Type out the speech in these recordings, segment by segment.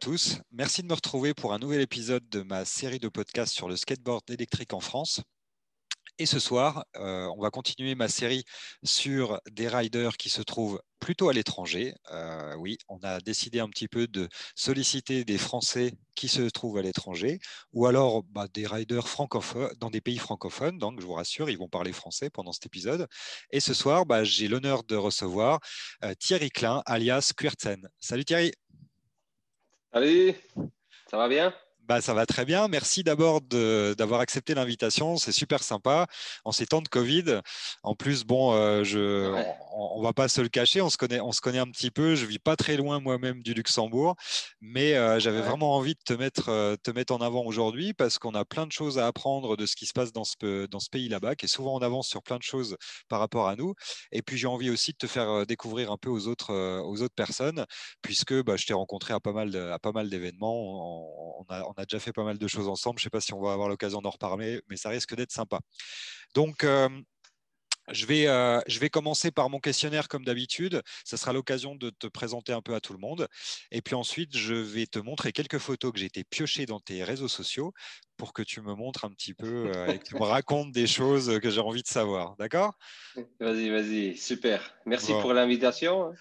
tous, merci de me retrouver pour un nouvel épisode de ma série de podcasts sur le skateboard électrique en France. Et ce soir, euh, on va continuer ma série sur des riders qui se trouvent plutôt à l'étranger. Euh, oui, on a décidé un petit peu de solliciter des Français qui se trouvent à l'étranger, ou alors bah, des riders francophones dans des pays francophones. Donc, je vous rassure, ils vont parler français pendant cet épisode. Et ce soir, bah, j'ai l'honneur de recevoir euh, Thierry Klein, alias Quertsen. Salut Thierry. Salut, ça va bien? Bah, ça va très bien. Merci d'abord d'avoir accepté l'invitation. C'est super sympa. En ces temps de Covid, en plus, bon, euh, je, on, ne va pas se le cacher. On se connaît, on se connaît un petit peu. Je vis pas très loin moi-même du Luxembourg, mais euh, j'avais vraiment envie de te mettre, euh, te mettre en avant aujourd'hui parce qu'on a plein de choses à apprendre de ce qui se passe dans ce, dans ce pays là-bas, qui est souvent en avance sur plein de choses par rapport à nous. Et puis j'ai envie aussi de te faire découvrir un peu aux autres, aux autres personnes, puisque bah, je t'ai rencontré à pas mal, à pas mal d'événements. On, a, on a déjà fait pas mal de choses ensemble. Je ne sais pas si on va avoir l'occasion d'en reparler, mais ça risque d'être sympa. Donc, euh, je vais, euh, je vais commencer par mon questionnaire comme d'habitude. Ça sera l'occasion de te présenter un peu à tout le monde. Et puis ensuite, je vais te montrer quelques photos que j'ai été piochées dans tes réseaux sociaux pour que tu me montres un petit peu euh, et que tu me racontes des choses que j'ai envie de savoir. D'accord? Vas-y, vas-y, super. Merci pour l'invitation.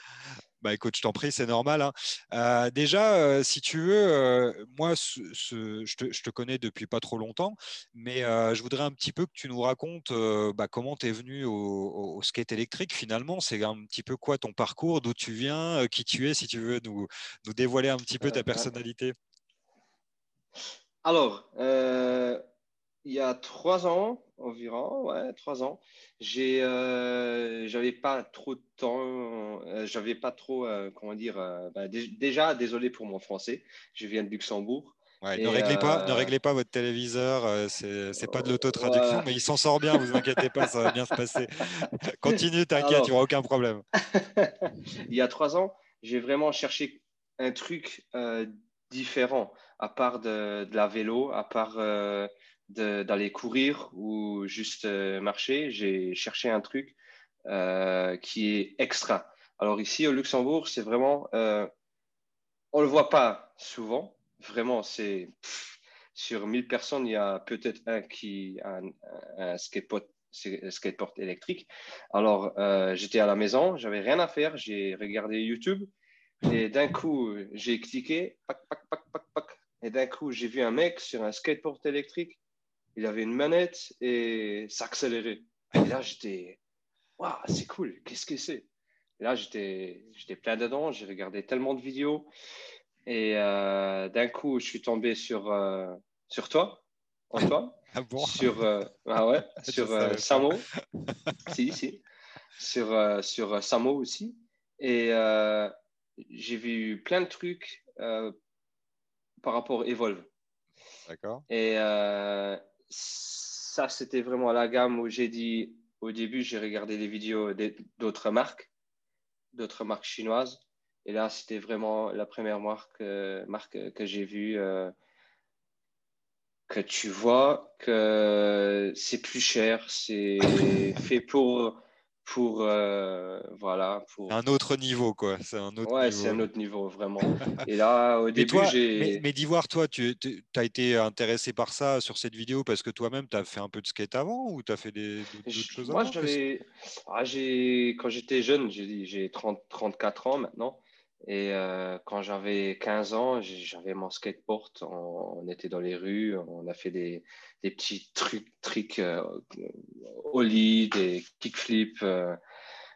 Bah écoute, je t'en prie, c'est normal. Hein. Euh, déjà, euh, si tu veux, euh, moi, je, te, connais depuis pas trop longtemps, mais je voudrais un petit peu que tu nous racontes bah, comment tu es venu au, skate électrique finalement. C'est un petit peu quoi ton parcours, d'où tu viens, qui tu es, si tu veux nous, nous dévoiler un petit peu ta personnalité. Alors, il y a trois ans environ, ouais, trois ans, j'ai, euh, j'avais pas trop de temps, euh, j'avais pas trop, euh, comment dire, bah, déjà désolé pour mon français, je viens de Luxembourg. ne, réglez pas, ne réglez pas votre téléviseur, c'est, c'est pas de l'autotraduction, mais il s'en sort bien, vous inquiétez pas, ça va bien se passer. Continue, t'inquiète, il n'y aura aucun problème. il y a trois ans, j'ai vraiment cherché un truc différent, à part de, de, la vélo, à part d'aller courir ou juste euh, marcher. J'ai cherché un truc euh, qui est extra. Alors ici au Luxembourg, c'est vraiment, euh, on le voit pas souvent. Vraiment, c'est sur 1000 personnes, il y a peut-être un qui a un, skateboard, skateboard électrique. Alors j'étais à la maison, j'avais rien à faire, j'ai regardé YouTube et d'un coup j'ai cliqué, et d'un coup j'ai vu un mec sur un skateboard électrique il avait une manette et ça accélérait. Et là, j'étais, waouh, c'est cool, qu'est-ce que c'est? Là, j'étais, j'étais plein dedans, j'ai regardé tellement de vidéos. Et euh, d'un coup, je suis tombé sur, euh, sur toi, Antoine. Ah bon? sur, euh, ah ouais, sur Samo. si, si. Sur, sur Samo aussi. Et j'ai vu plein de trucs par rapport à Evolve. D'accord. Et, ça, c'était vraiment la gamme où j'ai dit, au début, j'ai regardé des vidéos d'autres marques, d'autres marques chinoises. Et là, c'était vraiment la première marque, euh, que j'ai vue, euh, que tu vois que c'est plus cher, c'est fait pour pour euh, voilà pour un autre niveau quoi. C'est un autre ouais c'est un autre niveau vraiment. Et là au début j'ai mais, mais d'Ivoire toi tu as été intéressé par ça sur cette vidéo parce que toi-même tu as fait un peu de skate avant ou tu as fait des d'autres choses moi j'avais ah, j'ai quand j'étais jeune j'ai j'ai 30 34 ans maintenant et euh, quand j'avais 15 ans, j'avais mon skateboard. On, était dans les rues, on a fait des, des petits trucs, tricks euh, ollie, des kickflips. Euh,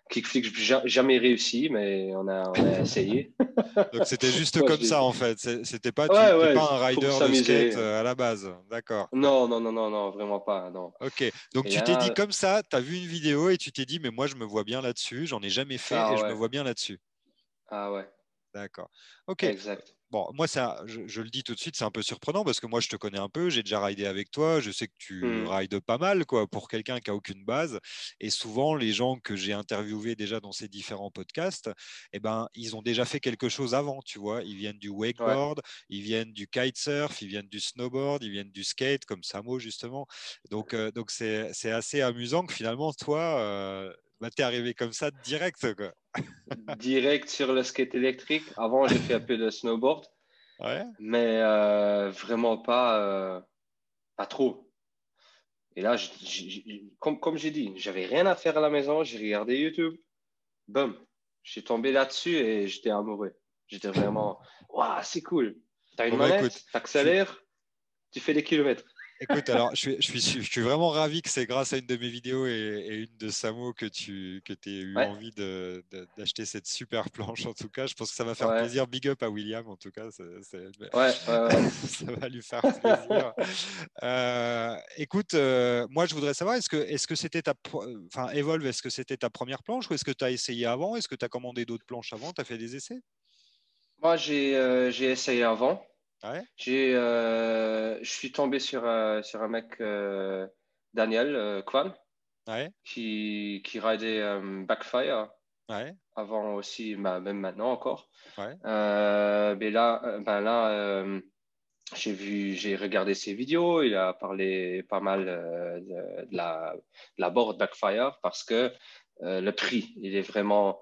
kickflips, jamais réussi, mais on a, on a essayé. Donc c'était juste comme ça en fait. C'était pas, pas un rider de skate euh, à la base, d'accord. Non, non, non, non, non, vraiment pas. Non. Ok. Donc tu t'es dit comme ça, tu as vu une vidéo et tu t'es dit, mais moi je me vois bien là-dessus, j'en ai jamais fait ah et je me vois bien là-dessus. Ah ouais. D'accord. Ok. Exact. Bon, moi, ça, je, le dis tout de suite, c'est un peu surprenant parce que moi, je te connais un peu, j'ai déjà ridé avec toi, je sais que tu mmh. rides pas mal, quoi, pour quelqu'un qui a aucune base. Et souvent, les gens que j'ai interviewés déjà dans ces différents podcasts, eh ben, ils ont déjà fait quelque chose avant, tu vois. Ils viennent du wakeboard, ils viennent du kitesurf, ils viennent du snowboard, ils viennent du skate, comme Samo justement. Donc, euh, donc c'est assez amusant que finalement, toi, euh, bah, tu es arrivé comme ça direct. Quoi. Direct sur le skate électrique. Avant, j'ai fait un peu de snowboard. mais vraiment pas, pas trop. Et là, comme, comme j'ai dit, j'avais rien à faire à la maison, j'ai regardé YouTube, boum, je suis tombé là-dessus et j'étais amoureux. J'étais vraiment, waouh, c'est cool. T'as une bon, bah, manette, t'accélères, tu fais des kilomètres. Écoute, alors je suis, je, suis, vraiment ravi que c'est grâce à une de mes vidéos et, une de Samo que tu que aies eu envie d'acheter cette super planche. En tout cas, je pense que ça va faire plaisir. Big up à William, en tout cas. Ouais, ça va lui faire plaisir. Euh, écoute, euh, moi, je voudrais savoir, est-ce que est-ce que c'était ta. Enfin, Evolve, est-ce que c'était ta première planche ou est-ce que tu as essayé avant? Est-ce que tu as commandé d'autres planches avant? Tu as fait des essais? Moi, j'ai euh, essayé avant. J'ai, euh, je suis tombé sur, un, sur un mec, euh, Daniel euh, Kwan, qui, qui ridait Backfire. Avant aussi, bah, même maintenant encore. mais là, ben là j'ai vu, j'ai regardé ses vidéos. Il a parlé pas mal de, la, la board Backfire parce que le prix, il est vraiment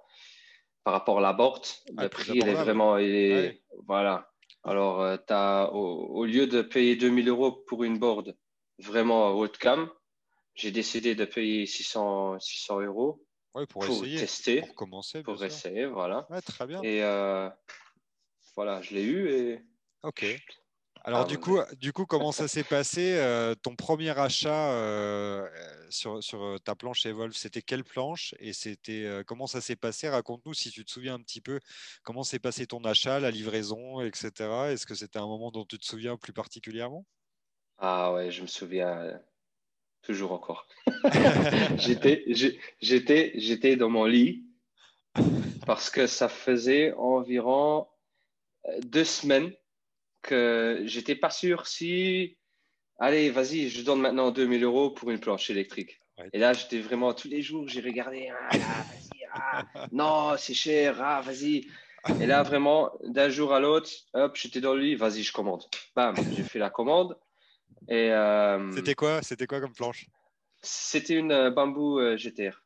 par rapport à la board, le prix, il est vraiment, il est, voilà, alors, euh, as, au, lieu de payer 2000 euros pour une board vraiment haut de gamme, j'ai décidé de payer 600, 600 euros pour, tester, pour commencer. Pour essayer, voilà. très bien. Et euh, voilà, je l'ai eu et. Ok. Alors, ah, du, coup, du coup, comment ça s'est passé euh, Ton premier achat euh, sur, sur, euh, ta planche Evolve, c'était quelle planche Et c'était comment ça s'est passé? Raconte-nous si tu te souviens un petit peu comment s'est passé ton achat, la livraison, etc. Est-ce que c'était un moment dont tu te souviens plus particulièrement? Ah ouais, je me souviens toujours encore. j'étais dans mon lit parce que ça faisait environ deux semaines que j'étais pas sûr si, allez, vas-y, je donne maintenant 2000 euros pour une planche électrique. Et là, j'étais vraiment tous les jours, j'ai regardé, ah, vas-y, ah, non, c'est cher, ah, vas-y. Et là, vraiment, d'un jour à l'autre, hop, j'étais dans le lit, vas-y, je commande. Bam, j'ai fait la commande. Et euh, c'était quoi C'était quoi comme planche? C'était une euh, bambou euh, GTR.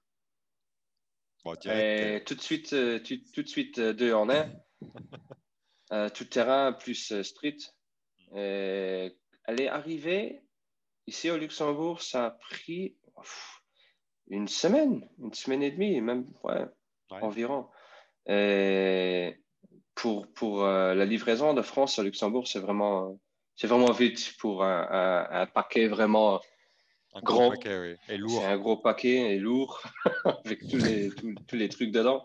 et tout de suite, tout de suite deux en un. Euh, tout terrain plus euh, street. elle est arrivée ici au Luxembourg, ça a pris une semaine, une semaine et demie, même environ. Et pour pour euh, la livraison de France au Luxembourg, c'est vraiment c'est vraiment vite pour un, paquet vraiment grand. et lourd. C'est un gros paquet et lourd avec tous les tous les trucs dedans.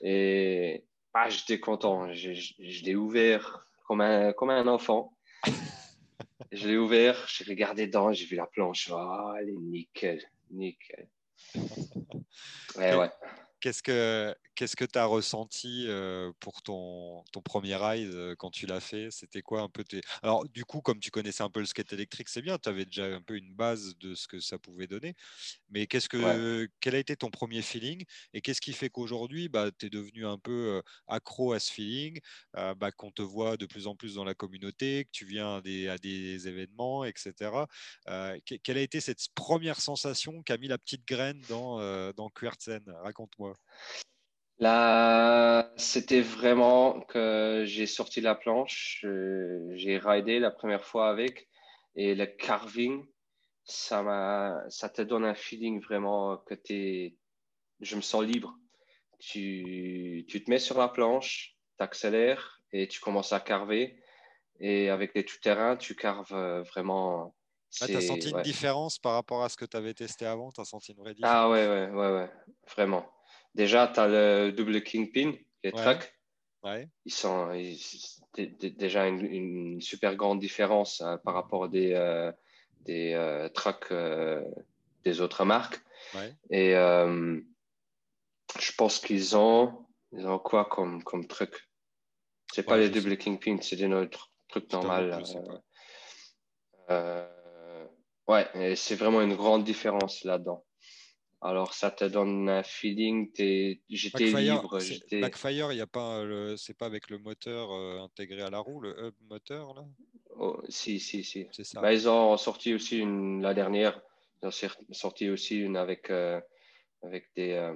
Et ah, j'étais content. Je, l'ai ouvert comme un, comme un enfant. je l'ai ouvert, j'ai regardé dedans, j'ai vu la planche. Oh, elle est nickel, nickel. Ouais, ouais. Qu'est-ce que qu'est-ce que tu as ressenti pour ton, ton premier ride quand tu l'as fait? C'était quoi un peu tes... Alors, du coup, comme tu connaissais un peu le skate électrique, c'est bien, tu avais déjà un peu une base de ce que ça pouvait donner. Mais qu'est-ce que, quel a été ton premier feeling Et qu'est-ce qui fait qu'aujourd'hui, bah, tu es devenu un peu accro à ce feeling, bah, qu'on te voit de plus en plus dans la communauté, que tu viens à des, à des événements, etc. quelle a été cette première sensation qui a mis la petite graine dans, dans Raconte-moi. Là, c'était vraiment que j'ai sorti la planche, j'ai ridé la première fois avec et le carving, ça m'a, ça te donne un feeling vraiment que t'es, je me sens libre. Tu, tu te mets sur la planche, tu accélères et tu commences à carver. Et avec les tout-terrain, tu carves vraiment. Ah, tu as senti une différence par rapport à ce que tu avais testé avant? Tu as senti une vraie différence? Ah ouais, ouais, ouais, ouais, vraiment. Déjà, tu as le double Kingpin, les trucks. Ils sont déjà une, super grande différence hein, par rapport des, euh, des euh, trucks euh, des autres marques. Et je pense qu'ils ont, ils ont quoi comme, comme truc? C'est pas les double Kingpin, c'est des autres trucs normaux. ouais, c'est vraiment une grande différence là-dedans. Alors, ça te donne un feeling. J'étais libre. Backfire, il y a pas, c'est pas avec le moteur euh, intégré à la roue, le hub moteur là? Oh, Si, si, si. Ça. Bah, ils ont sorti aussi une la dernière. Ils ont sorti aussi une avec euh, avec des euh,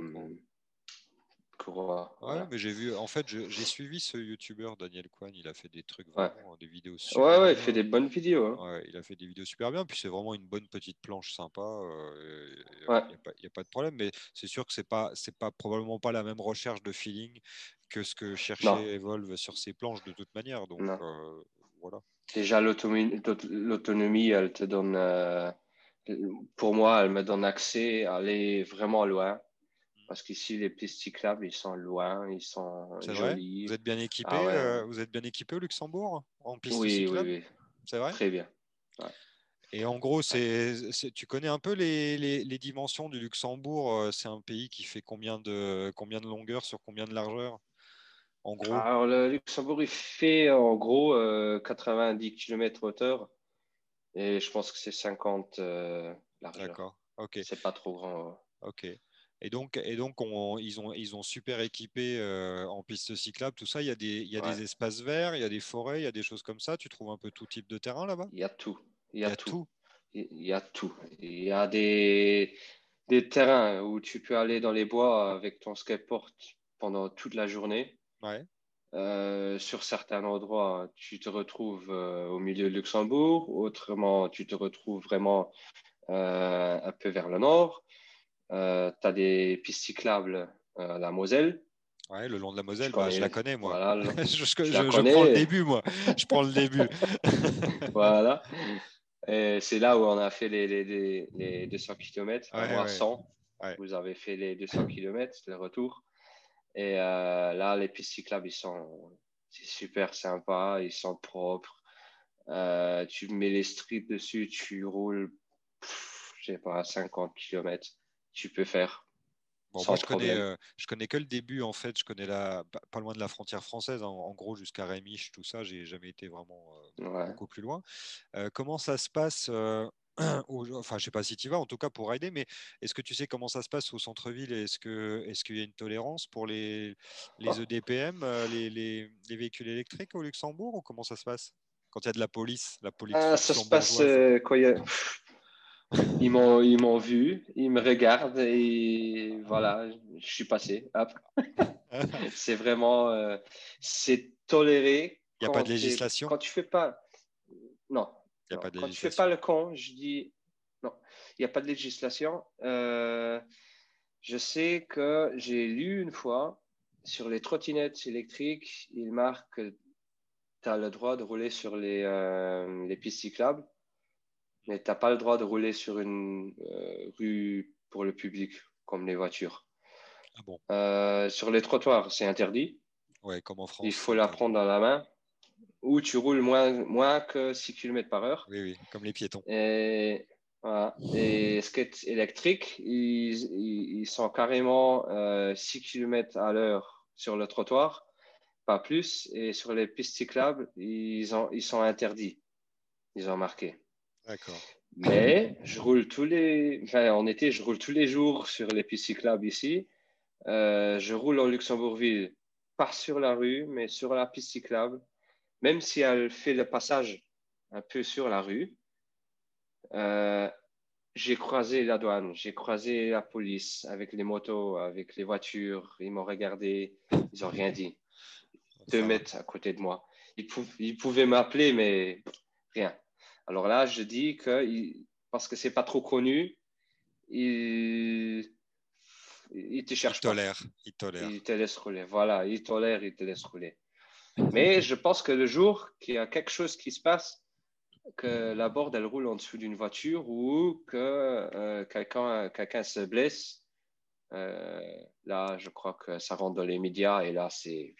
Ouais, mais j'ai vu, en fait, j'ai suivi ce youtubeur Daniel Kwan, il a fait des trucs vraiment, des vidéos super Ouais, ouais, il fait des bonnes vidéos. Hein. Ouais, il a fait des vidéos super bien, puis c'est vraiment une bonne petite planche sympa, euh, il n'y a, pas de problème, mais c'est sûr que c'est pas, c'est pas probablement pas la même recherche de feeling que ce que cherchait Evolve sur ses planches de toute manière, donc euh, voilà. Déjà, l'autonomie, elle te donne, euh, pour moi, elle me donne accès à aller vraiment loin parce qu'ici, les pistes cyclables, ils sont loin, ils sont jolis. Vous êtes bien équipé, ah euh, vous êtes bien équipé au Luxembourg en pistes oui, cyclables Oui, oui. C'est vrai? Très bien. Et en gros, c'est, tu connais un peu les, les, dimensions du Luxembourg. Euh, c'est un pays qui fait combien de, combien de longueur sur combien de largeur En gros? Alors, le Luxembourg, il fait en gros 90 km hauteur. Et je pense que c'est 50 euh, largeur. D'accord, ok. C'est pas trop grand. Ok. Et donc, et donc ils, ont, ils ont super équipé euh, en piste cyclable, tout ça. Il y a, des, il y a des espaces verts, il y a des forêts, il y a des choses comme ça. Tu trouves un peu tout type de terrain là-bas? Il y a tout. Il y a, tout. Il y a tout. Il y a des, des terrains où tu peux aller dans les bois avec ton skateboard pendant toute la journée. Ouais. Euh, sur certains endroits, tu te retrouves euh, au milieu de Luxembourg. Autrement, tu te retrouves vraiment un peu vers le nord. Euh, tu as des pistes cyclables à euh, la Moselle. Ouais, le long de la Moselle, je, bah, la connais, moi. je, je, prends le début, moi. Je prends le début. voilà. Et c'est là où on a fait les, les, les 200 km, à 100. Vous avez fait les 200 km, le retour. Et euh, là, les pistes cyclables, ils sont c'est super sympa, ils sont propres. tu mets les strips dessus, tu roules, je sais pas, 50 km tu peux faire. moi, je connais, euh, je connais que le début, en fait. Je connais la, pas loin de la frontière française, en, gros, jusqu'à Rémiche, tout ça. J'ai jamais été vraiment euh, beaucoup plus loin. Euh, comment ça se passe Enfin, je sais pas si tu vas, en tout cas pour rider, mais est-ce que tu sais comment ça se passe au centre-ville? Est-ce que est-ce qu'il y a une tolérance pour les, les oh. EDPM, les, les, les, véhicules électriques au Luxembourg ou comment ça se passe? Quand il y a de la police, la police ah, Ça se passe quand il y a ils m'ont, ils m'ont vu, ils me regardent et voilà, je suis passé. c'est vraiment, euh, c'est toléré. Il n'y a pas de législation? Quand tu fais pas, non. Y a pas de quand tu fais pas le con, je dis non. Il n'y a pas de législation. Euh, je sais que j'ai lu une fois sur les trottinettes électriques, il marque que tu as le droit de rouler sur les, euh, les pistes cyclables mais tu n'as pas le droit de rouler sur une euh, rue pour le public, comme les voitures. Ah bon? Euh, sur les trottoirs, c'est interdit. Ouais, comme en France. Il faut la prendre dans la main. Ou tu roules moins, moins que 6 km par heure. Oui, oui, comme les piétons. Et, voilà. Et skate électrique, ils, ils, sont carrément 6 euh, km à l'heure sur le trottoir, pas plus. Et sur les pistes cyclables, ils, ont, ils sont interdits. Ils ont marqué. D'accord. Mais je roule tous les, enfin, en été, je roule tous les jours sur les pistes cyclables ici. Euh, je roule en Luxembourgville, pas sur la rue, mais sur la piste cyclable, même si elle fait le passage un peu sur la rue. Euh, j'ai croisé la douane, j'ai croisé la police avec les motos, avec les voitures. Ils m'ont regardé, ils n'ont rien dit. Deux mètres à côté de moi. ils pouvaient m'appeler, mais rien. Alors là, je dis que parce que c'est pas trop connu, il, il te cherche il tolère, Il tolère. Il te laisse rouler. Voilà, il tolère, il te laisse rouler. Mais je pense que le jour qu'il y a quelque chose qui se passe, que la borde elle roule en dessous d'une voiture ou que euh, quelqu'un se blesse, euh, là, je crois que ça rentre dans les médias et là, c'est.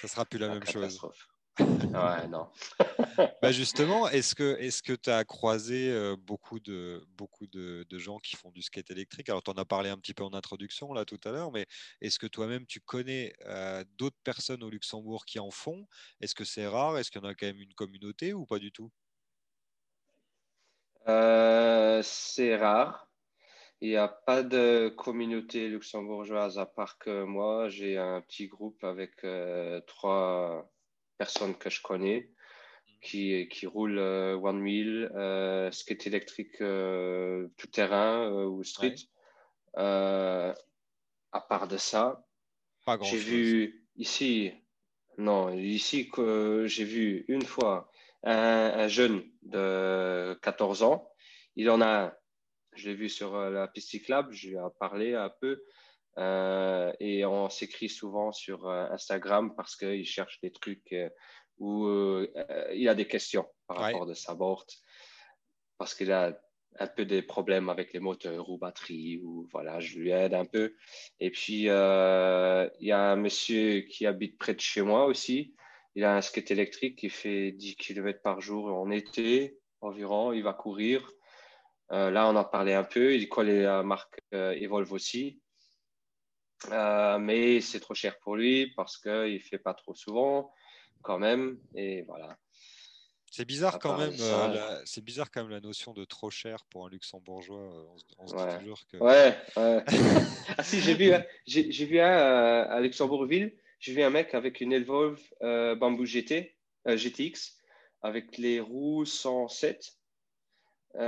Ça sera plus la, même chose ouais, non. bah justement, est-ce que est-ce que tu as croisé euh, beaucoup de beaucoup de, de, gens qui font du skate électrique? Alors, tu en as parlé un petit peu en introduction là tout à l'heure, mais est-ce que toi-même tu connais euh, d'autres personnes au Luxembourg qui en font? Est-ce que c'est rare? Est-ce qu'il y en a quand même une communauté ou pas du tout? Euh, C'est rare. Il n'y a pas de communauté luxembourgeoise à part que moi. J'ai un petit groupe avec trois personnes que je connais qui, qui roulent euh, one wheel, euh, skate électrique euh, tout terrain ou street. à part de ça, J'ai vu ici, non, ici que j'ai vu une fois un, jeune de 14 ans. Il en a un. Je l'ai vu sur la piste cyclable, je lui ai parlé un peu. Euh, et on s'écrit souvent sur euh, Instagram parce qu'il cherche des trucs où il a des questions par rapport à sa board. Parce qu'il a un peu des problèmes avec les moteurs ou batteries, ou voilà, je lui aide un peu. Et puis, euh, il y a un monsieur qui habite près de chez moi aussi. Il a un skate électrique qui fait 10 km par jour en été environ. Il va courir. Euh, là, on en parlait un peu. Il connaît la marque euh, Evolve aussi. Mais c'est trop cher pour lui parce qu'il ne fait pas trop souvent quand même. Et voilà. C'est bizarre quand même. Euh, la... C'est bizarre quand même la notion de trop cher pour un luxembourgeois. Euh, on, se, dit toujours que. Ouais. ouais. ah si, j'ai vu, j'ai, vu un euh, à Luxembourgville. J'ai vu un mec avec une Evolve Bamboo GT, GTX, avec les roues 107. il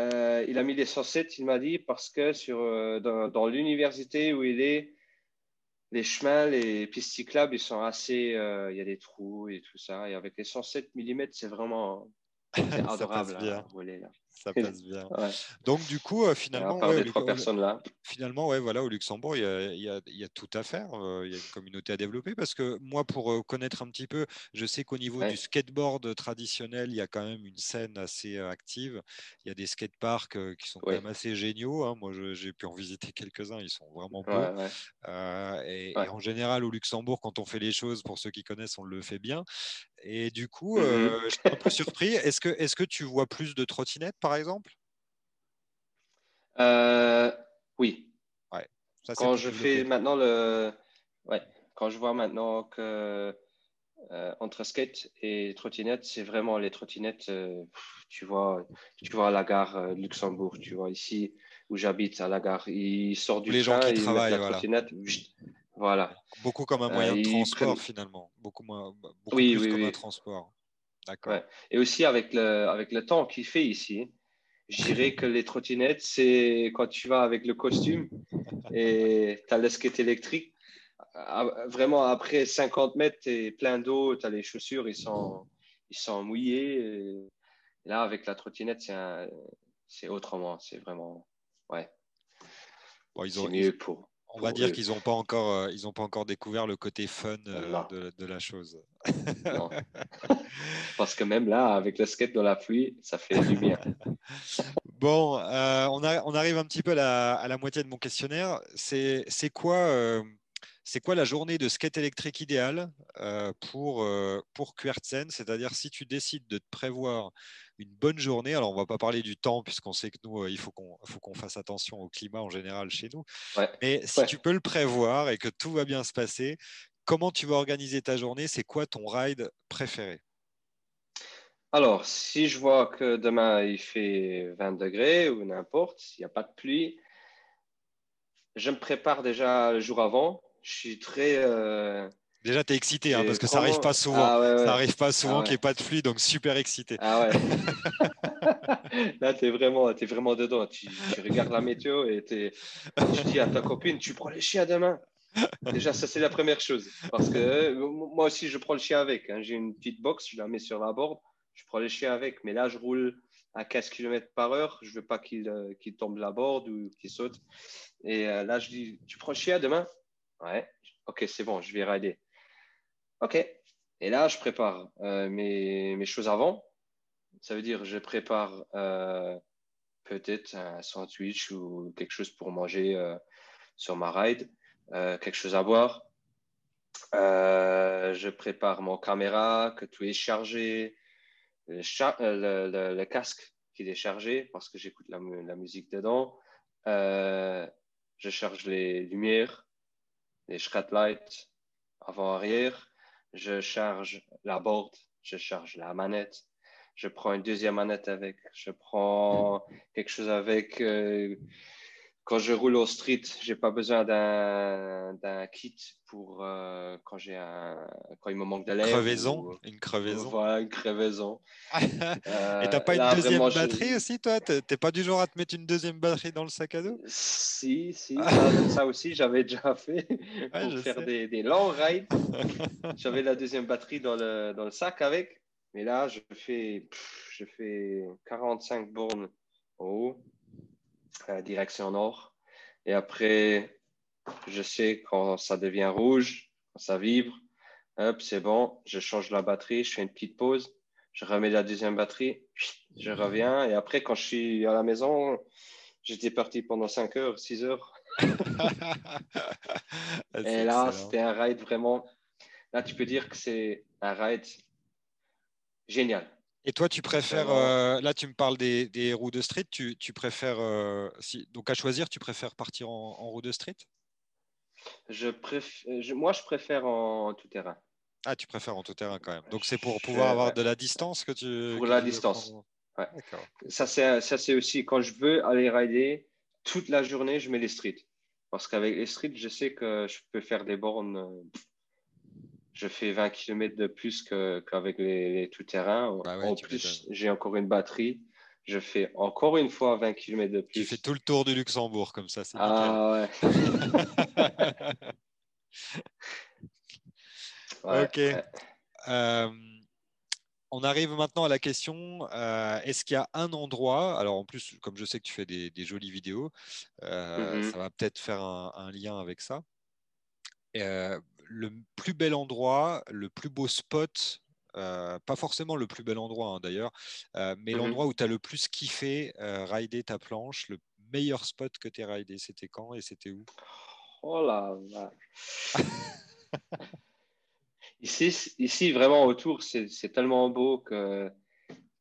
a mis des 107, il m'a dit, parce que sur, dans, dans l'université où il est, les chemins, les pistes cyclables, ils sont assez. Euh, il y a des trous et tout ça. Et avec les 107 mm, c'est vraiment adorable. passe bien. Ça passe bien. Donc, du coup, euh, finalement. trois personnes là. Finalement, ouais, voilà, au Luxembourg, il y, a, il, y a, tout à faire. Euh, il y a une communauté à développer parce que moi, pour connaître un petit peu, je sais qu'au niveau du skateboard traditionnel, il y a quand même une scène assez active. Il y a des skateparks qui sont quand même assez géniaux. Hein. Moi, j'ai pu en visiter quelques-uns. Ils sont vraiment beaux. et, en général, au Luxembourg, quand on fait les choses, pour ceux qui connaissent, on le fait bien. Et du coup, mmh je suis un peu surpris. Est-ce que, est que tu vois plus de trottinettes, par exemple? Euh, Oui. Ouais. quand je fais maintenant le. Ouais. Quand je vois maintenant que euh, entre skate et trottinette, c'est vraiment les trottinettes. Euh, tu vois, tu vois à la gare Luxembourg, tu vois ici où j'habite à la gare, ils sortent du les train, gens qui travaillent, la voilà. trottinette. Voilà. Beaucoup comme un moyen de transport finalement. Beaucoup, moins, beaucoup plus comme un transport. D'accord. Et aussi avec le, avec le temps qu'il fait ici, je dirais que les trottinettes, c'est quand tu vas avec le costume et tu as le skate électrique. Vraiment, après 50 mètres, tu es plein d'eau, tu as les chaussures, ils sont, ils sont mouillés. Et là, avec la trottinette, c'est autrement. C'est vraiment. Ouais. Bon, ils ont, mieux pour on va dire qu'ils n'ont pas, encore, euh, pas encore découvert le côté fun euh, de, la chose. Non. Parce que même là, avec le skate dans la pluie, ça fait du bien. bon, euh, on, on, arrive un petit peu à la, moitié de mon questionnaire. C'est quoi, c'est quoi la journée de skate électrique idéale pour, pour C'est-à-dire si tu décides de te prévoir une bonne journée. Alors, on ne va pas parler du temps, puisqu'on sait que nous, euh, il faut qu'on qu'on fasse attention au climat en général chez nous. Mais si tu peux le prévoir et que tout va bien se passer, comment tu vas organiser ta journée? C'est quoi ton ride préféré? Alors, si je vois que demain, il fait 20 degrés ou n'importe, s'il n'y a pas de pluie, je me prépare déjà le jour avant. Je suis très... Euh, Déjà, tu es excité hein, parce que ça n'arrive pas souvent. Ah ça arrive pas souvent ah qu'il n'y ait pas de pluie, donc super excité. Ah ouais. Là, tu es vraiment, es vraiment dedans. Tu, regardes la météo et tu dis à ta copine, tu prends les chiens demain. Déjà, ça, c'est la première chose. Parce que euh, moi aussi, je prends le chien avec. Hein. J'ai une petite box, je la mets sur la board, je prends les chiens avec. Mais là, je roule à 15 km par heure. Je ne veux pas qu'il euh, tombe de la board ou qu'il saute. Et euh, là, je dis, tu prends le chien demain? Ouais. Ok, c'est bon, je vais rider. OK. Et là, je prépare euh, mes, choses avant. Ça veut dire je prépare euh, peut-être un sandwich ou quelque chose pour manger euh, sur ma ride, quelque chose à boire. je prépare mon caméra, que tout est chargé, le, casque qui est chargé parce que j'écoute la, musique dedans. je charge les lumières, les lights avant-arrière je charge la board, je charge la manette, je prends une deuxième manette avec, je prends quelque chose avec, euh, quand je roule au street, j'ai pas besoin d'un kit pour euh, quand j'ai un quand il me manque. Crevaison, une crevaison. Voilà, une crevaison. euh, Et t'as pas une deuxième batterie aussi, toi? T'es pas du genre à te mettre une deuxième batterie dans le sac à dos? Si, si, ça, aussi j'avais déjà fait pour faire des, des, longs rides. j'avais la deuxième batterie dans le, dans le sac avec, mais là je fais je fais 45 bornes en haut direction nord. Et après, je sais quand ça devient rouge, quand ça vibre, hop, c'est bon, je change la batterie, je fais une petite pause, je remets la deuxième batterie, je reviens. Et après, quand je suis à la maison, j'étais parti pendant 5 heures, 6 heures. et là, c'était un ride vraiment. Là, tu peux dire que c'est un ride génial. Et toi, tu préfères, euh, là tu me parles des, roues de street, tu, préfères, euh, si, donc à choisir, tu préfères partir en, roue de street? Je préfère, Moi, je préfère en tout terrain. Ah, tu préfères en tout terrain quand même. Donc c'est pour pouvoir avoir de la distance que tu. Pour la distance. Ouais. Ça, c'est aussi quand je veux aller rider toute la journée, je mets les streets. Parce qu'avec les streets, je sais que je peux faire des bornes euh, je fais 20 km de plus qu'avec les, tout-terrain. Bah en plus, j'ai encore une batterie. Je fais encore une fois 20 km de plus. Tu fais tout le tour du Luxembourg comme ça. Ah ouais. ok. Euh, on arrive maintenant à la question euh, est-ce qu'il y a un endroit Alors, en plus, comme je sais que tu fais des, jolies vidéos, euh, mm-hmm. ça va peut-être faire un, un, lien avec ça le plus bel endroit, le plus beau spot, euh, pas forcément le plus bel endroit hein, d'ailleurs, euh, mais mmh l'endroit où tu as le plus kiffé euh, rider ta planche, le meilleur spot que tu as ridé, c'était quand et c'était où? Oh là là ici, ici, vraiment autour, c'est tellement beau que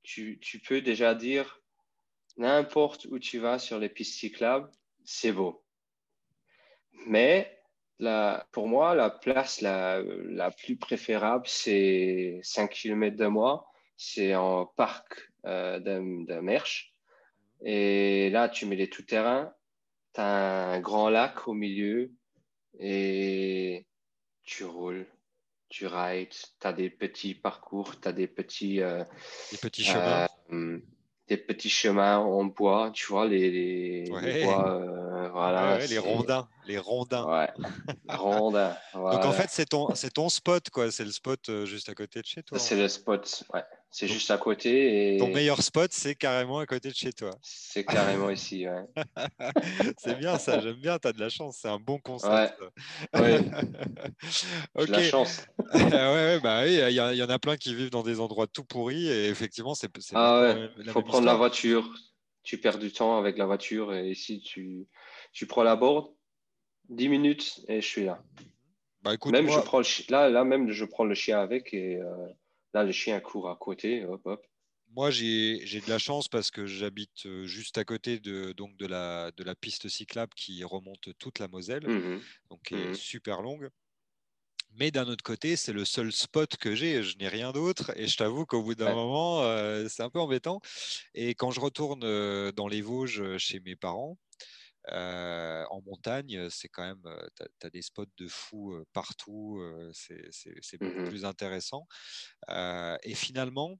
tu, tu peux déjà dire n'importe où tu vas sur les pistes cyclables, c'est beau. Mais la, pour moi, la place la, la plus préférable, c'est 5 km de moi. C'est en parc euh, de, de Merche. Et là, tu mets les tout-terrains. Tu as un grand lac au milieu et tu roules, tu rides. Tu as des petits parcours, tu as des petits, euh, des petits chemins. Euh, des petits chemins en bois, tu vois, les, les, bois, euh, voilà. les rondins, les rondins. Ouais, rondins. Donc en fait, c'est ton, c'est ton spot, quoi. C'est le spot euh, juste à côté de chez toi. C'est le spot, ouais. C'est juste à côté. Et... Ton meilleur spot, c'est carrément à côté de chez toi. C'est carrément ici, ouais. c'est bien ça, j'aime bien, tu as de la chance, c'est un bon concept. Ouais, ouais. la chance. ouais, bah oui, il y, en a plein qui vivent dans des endroits tout pourris et effectivement, c'est. Ah ouais, il faut prendre la voiture, tu perds du temps avec la voiture et ici, tu, tu prends la board, 10 minutes et je suis là. Bah, écoute, même je prends là, là, même je prends le chien avec et. Euh, Là, le chien court à côté. Hop, hop. Moi, j'ai de la chance parce que j'habite euh, juste à côté de, donc de, la, de la piste cyclable qui remonte toute la Moselle, mmh donc qui est mmh super longue. Mais d'un autre côté, c'est le seul spot que j'ai. Je n'ai rien d'autre. Et je t'avoue qu'au bout d'un moment, euh, c'est un peu embêtant. Et quand je retourne euh, dans les Vosges chez mes parents, en montagne, c'est quand même, tu as, des spots de fou partout, c'est beaucoup mmh plus intéressant. et finalement,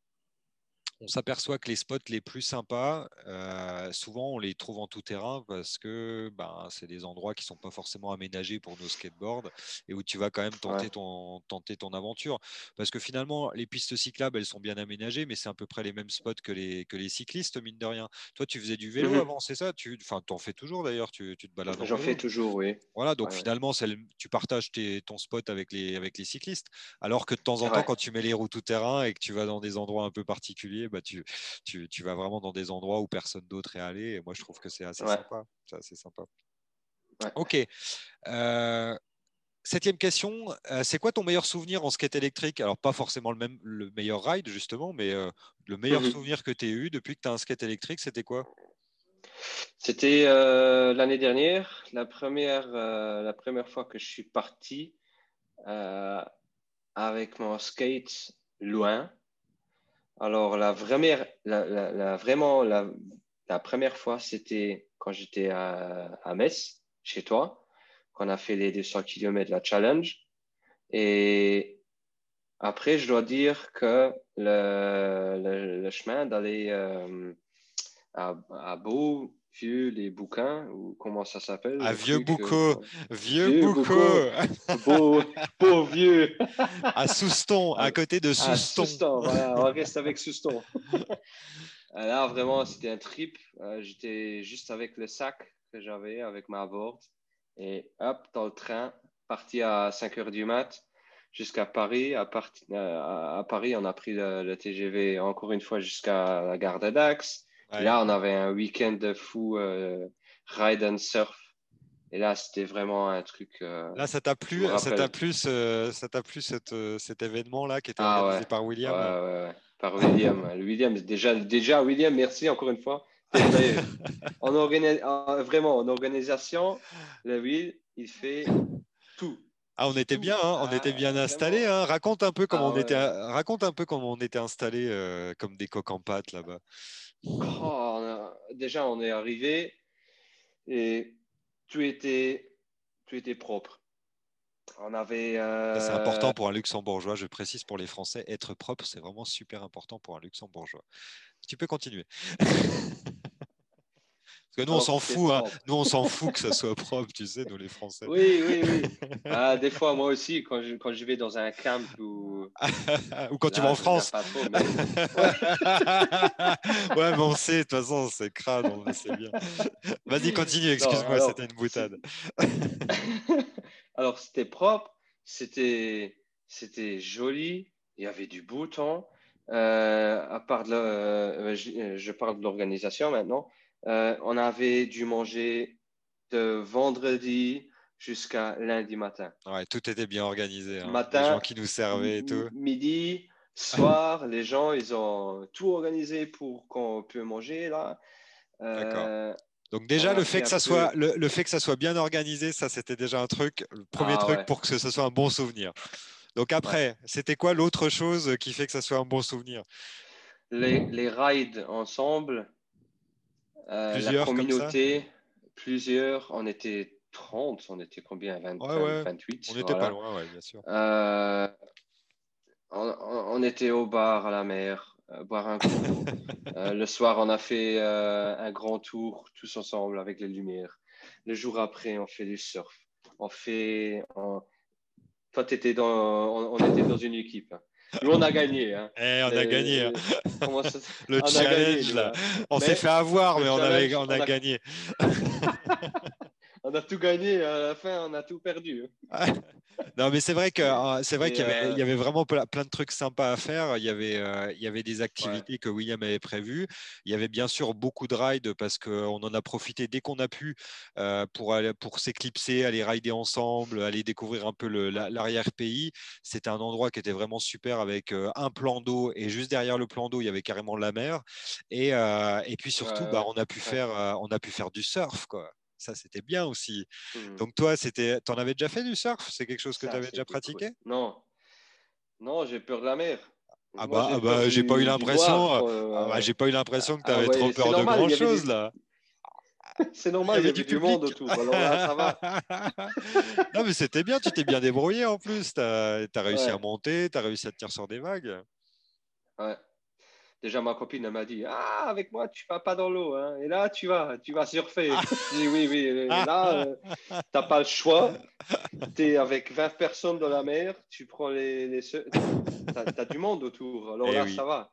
on s'aperçoit que les spots les plus sympas, euh, souvent on les trouve en tout terrain parce que ben, c'est des endroits qui ne sont pas forcément aménagés pour nos skateboards et où tu vas quand même tenter, ton, tenter ton aventure. Parce que finalement, les pistes cyclables, elles sont bien aménagées, mais c'est à peu près les mêmes spots que les, que les cyclistes, mine de rien. Toi, tu faisais du vélo mmh avant, c'est ça? Tu en fais toujours d'ailleurs, tu, tu, te balades J'en fais toujours, oui. Voilà, donc finalement, tu partages tes, ton spot avec les, avec les cyclistes. Alors que de temps en temps, quand tu mets les roues tout terrain et que tu vas dans des endroits un peu particuliers, bah, tu, tu, vas vraiment dans des endroits où personne d'autre est allé. Et moi, je trouve que c'est assez sympa. C'est assez sympa. Ok. Euh, septième question, euh, c'est quoi ton meilleur souvenir en skate électrique? Alors, pas forcément le, même, le meilleur ride, justement, mais euh, le meilleur mmh souvenir que tu as eu depuis que tu as un skate électrique, c'était quoi? C'était l'année dernière, la première, la première fois que je suis parti avec mon skate loin. Alors, la, la, la, vraiment, la première fois, c'était quand j'étais à, à, Metz, chez toi, qu'on a fait les 200 km, la challenge. Et après, je dois dire que le, le, chemin d'aller euh, à, à Beau, vieux les bouquins, ou comment ça s'appelle Ah, vieux boucau, vieux, vieux beau, beau, vieux. à Souston, à côté de Souston. À Souston, voilà, on reste avec Souston. Là, vraiment, c'était un trip. Euh, j'étais juste avec le sac que j'avais, avec ma board. Et hop, dans le train, parti à 5 heures du mat jusqu'à Paris. À, à, Paris, on a pris le, TGV encore une fois jusqu'à la gare de Là, on avait un week-end de fou euh, ride and surf. Et là, c'était vraiment un truc. Euh, là, ça t'a plu, ça t'a plu, ça t'a plu cet événement là qui était ah organisé par William? Ouais, par William. William, déjà, déjà, William, merci encore une fois. en vraiment, en organisation, le Will, il fait tout. Ah, on était bien, hein, on était bien ah, installés. Hein. Raconte un peu comment ah, on était, raconte un peu comment on était installés euh, comme des coques en pâte là-bas. Oh, déjà, on est arrivé et tout était, tout était propre. On avait. C'est important pour un luxembourgeois, je précise pour les Français, être propre, c'est vraiment super important pour un luxembourgeois. Tu peux continuer. Parce que nous, on s'en fout. Hein. Nous, on s'en fout que ça soit propre, tu sais, nous, les Français. Oui, oui, oui. Ah, des fois, moi aussi, quand je, quand je vais dans un camp ou. ou quand tu vas en France. mais... ouais, mais on sait, de toute façon, c'est crade, on sait bien. Vas-y, continue, excuse-moi, c'était une boutade. alors, c'était propre, c'était joli, il y avait du beau temps. Euh, à part de, euh, je, je parle de l'organisation maintenant. Euh, on avait dû manger de vendredi jusqu'à lundi matin. Ouais, tout était bien organisé. Hein. Matin, les gens qui nous servaient et tout. Midi, soir, les gens, ils ont tout organisé pour qu'on puisse manger là. Euh, Donc déjà, le fait, que ça soit, le, fait que ça soit bien organisé, ça c'était déjà un truc, le premier ah truc pour que ce soit un bon souvenir. Donc après, c'était quoi l'autre chose qui fait que ça soit un bon souvenir? Les, les rides ensemble, euh, la communauté, plusieurs, on était 30, on était combien 20, 28 On n'était pas loin, bien sûr. Euh, on, était au bar à la mer, euh, boire un coup. le soir, on a fait un grand tour tous ensemble avec les lumières. Le jour après, on fait du surf. On fait. Toi, étais dans, on, était dans une équipe. Nous, on a gagné. Hein. Eh, on a gagné. Hein. le challenge, là. On s'est fait avoir, mais on, avait, on, a, gagné. on a tout gagné. À la fin, on a tout perdu. non, mais c'est vrai que euh, c'est vrai qu'il y, avait, y avait vraiment plein de trucs sympas à faire. Il y avait, euh, il y avait des activités que William avait prévues. Il y avait bien sûr beaucoup de rides parce qu'on en a profité dès qu'on a pu euh, pour aller, pour s'éclipser, aller rider ensemble, aller découvrir un peu l'arrière-pays. C'était un endroit qui était vraiment super avec un plan d'eau et juste derrière le plan d'eau, il y avait carrément la mer. Et, et puis surtout, bah, on a pu faire, on a pu faire du surf, quoi ça c'était bien aussi. Mmh. Donc toi, c'était, en avais déjà fait du surf? C'est quelque chose que tu avais déjà pratiqué? Non, non, j'ai peur de la mer. Ah bah, ah bah j'ai pas eu l'impression. Euh, ah bah, j'ai pas eu l'impression que tu avais ah trop peur de grand chose là. C'est normal, il y avait, du, monde autour. Alors là, ça va. non, mais c'était bien, tu t'es bien débrouillé en plus. Tu as, réussi à monter, tu as réussi à te tirer sur des vagues. Ouais. Déjà, ma copine m'a dit Ah, avec moi, tu vas pas dans l'eau. Hein. Et là, tu vas, tu vas surfer. Je dis Oui, oui. Et là, euh, tu n'as pas le choix. Tu es avec 20 personnes dans la mer. Tu prends les. les... Tu as, du monde autour. Alors eh là, ça va.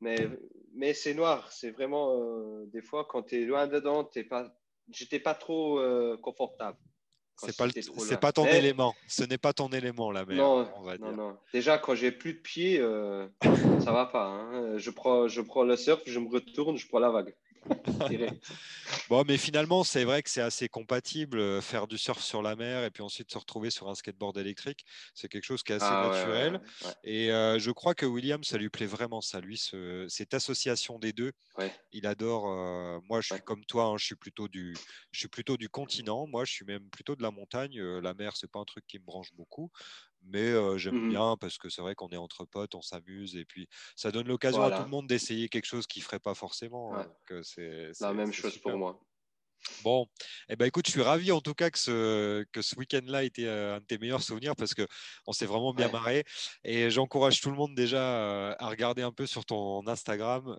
Mais, mais c'est noir. C'est vraiment. Euh, des fois, quand tu es loin dedans, pas. J'étais pas trop euh, confortable. C'est pas, c'est pas ton élément. Ce n'est pas ton élément, la mer. Non, on va non, non. Déjà, quand j'ai plus de pieds, euh, ça va pas. Hein. Je, prends, je prends le surf, je me retourne, je prends la vague. bon, mais finalement, c'est vrai que c'est assez compatible euh, faire du surf sur la mer et puis ensuite se retrouver sur un skateboard électrique. C'est quelque chose qui est assez ah naturel. Et euh, je crois que William, ça lui plaît vraiment, ça, lui, cette association des deux. Il adore. Euh, moi, je suis comme toi, hein, je, suis plutôt du, je suis plutôt du continent. Moi, je suis même plutôt de la montagne. la mer, c'est pas un truc qui me branche beaucoup. Mais j'aime mmh bien parce que c'est vrai qu'on est entre potes, on s'amuse et puis ça donne l'occasion à tout le monde d'essayer quelque chose qu'il ne ferait pas forcément. Hein, c'est la même chose pour moi. Bon, eh ben, écoute, je suis ravi en tout cas que ce, que ce week-end-là ait été un de tes meilleurs souvenirs parce qu'on s'est vraiment bien marré. Et j'encourage tout le monde déjà à regarder un peu sur ton Instagram.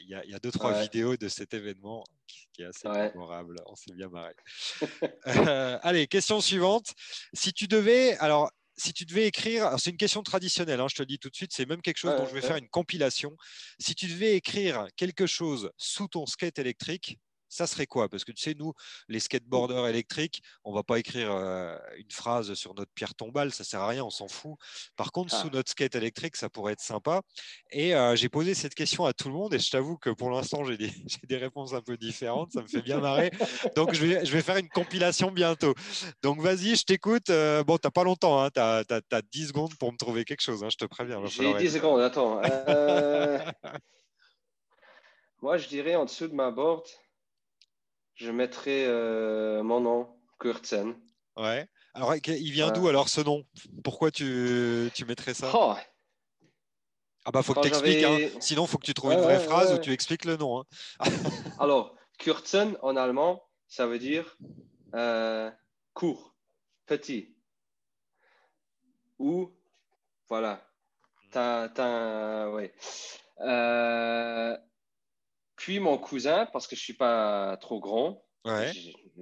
Il y, a, y, a deux, trois vidéos de cet événement qui, est assez mémorable. On s'est bien marré. Euh, allez, question suivante. Si tu devais, alors, si tu devais écrire, c'est une question traditionnelle, hein, je te le dis tout de suite, c'est même quelque chose dont je vais faire une compilation. Si tu devais écrire quelque chose sous ton skate électrique, ça serait quoi? Parce que tu sais, nous, les skateboarders électriques, on va pas écrire une phrase sur notre pierre tombale, ça sert à rien, on s'en fout. Par contre, sous ah. notre skate électrique, ça pourrait être sympa. Et j'ai posé cette question à tout le monde et je t'avoue que pour l'instant, j'ai des, des, réponses un peu différentes, ça me fait bien marrer. Donc, je vais, je vais faire une compilation bientôt. Donc, vas-y, je t'écoute. bon, tu n'as pas longtemps, hein, tu as, 10 secondes pour me trouver quelque chose, hein, je te préviens. J'ai 10 secondes, attends. Euh, moi, je dirais en dessous de ma board, je mettrai euh, mon nom, Kurtzen. Ouais. Alors, il vient d'où alors ce nom? Pourquoi tu, tu mettrais ça? Oh. Ah bah faut que tu expliques, hein. sinon faut que tu trouves une vraie phrase où tu expliques le nom. Hein. alors, Kurzen en allemand, ça veut dire euh, court, petit. Ou, voilà. T'as, ouais. Euh, puis mon cousin, parce que je ne suis pas trop grand,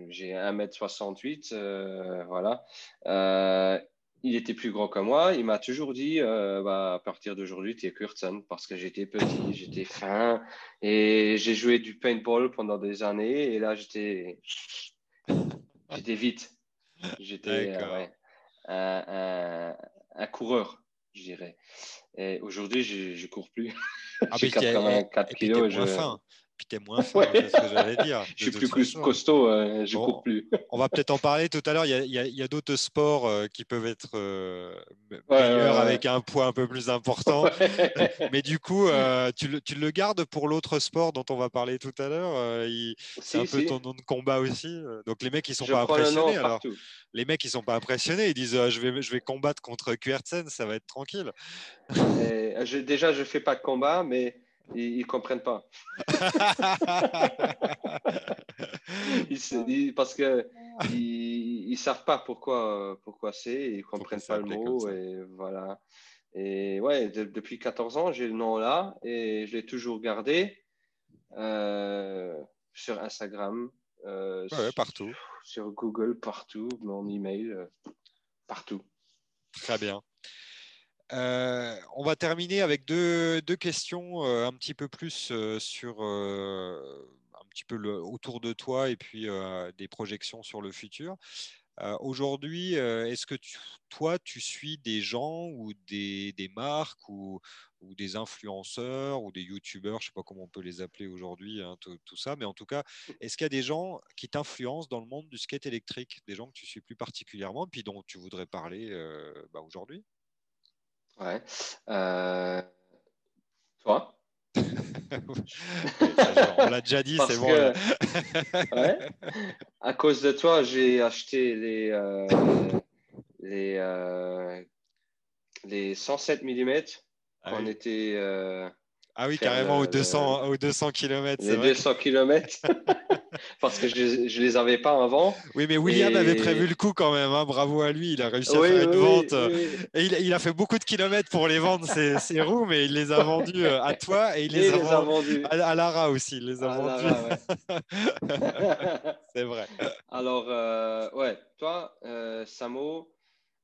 j'ai 1m68, euh, voilà. Euh, il était plus grand que moi. Il m'a toujours dit euh, bah, à partir d'aujourd'hui, tu es Kurtzen, parce que j'étais petit, j'étais fin, et j'ai joué du paintball pendant des années, et là, j'étais j'étais vite. J'étais un, un, coureur, je dirais. Et aujourd'hui, je ne cours plus. Ah, J'ai 84 kilos. Je... Fin puis t'es moins fort, c'est ce que j'allais dire. je suis plus costaud, euh, je cours plus. on va peut-être en parler tout à l'heure. Il y a, d'autres sports euh, qui peuvent être euh, meilleurs avec un poids un peu plus important. Mais du coup, tu le, tu, le, gardes pour l'autre sport dont on va parler tout à l'heure. c'est un peu ton nom de combat aussi. Donc les mecs, ils sont pas impressionnés. Alors, les mecs, ils sont pas impressionnés. Ils disent je, vais, je vais combattre contre Kuertsen, ça va être tranquille. je, déjà, je fais pas de combat, mais ils ne comprennent pas. ils, parce qu'ils ils, ils savent pas pourquoi, pourquoi c'est, ils ne comprennent pas le mot. Et voilà. Et ouais, depuis 14 ans, j'ai le nom là et je l'ai toujours gardé euh, sur Instagram. Euh, partout. Sur Google, partout. Mon email, euh, partout. Très bien. Euh, on va terminer avec deux, questions euh, un petit peu plus euh, sur un petit peu autour de toi et puis des projections sur le futur. Aujourd'hui, est-ce que toi, tu suis des gens ou des, marques ou, des influenceurs ou des youtubeurs, je ne sais pas comment on peut les appeler aujourd'hui, hein, tout, ça, mais en tout cas, est-ce qu'il y a des gens qui t'influencent dans le monde du skate électrique, des gens que tu suis plus particulièrement, puis dont tu voudrais parler bah, aujourd'hui? Ouais. Euh, toi? On l'a déjà dit, c'est bon. ouais. À cause de toi, j'ai acheté les, euh, les, euh, les 107 mm ah on était. Ah oui, carrément aux 200, aux 200 km. Les 200 km. parce que je ne les avais pas avant. Oui, mais William avait prévu le coup quand même. Hein. Bravo à lui. Il a réussi à faire une vente. et il, a fait beaucoup de kilomètres pour les vendre, ces, roues, mais il les a vendus euh, à toi et il les, a, vendus à, Lara aussi. Il les a vendus. C'est vrai. Alors, euh, ouais, toi, euh, Samo,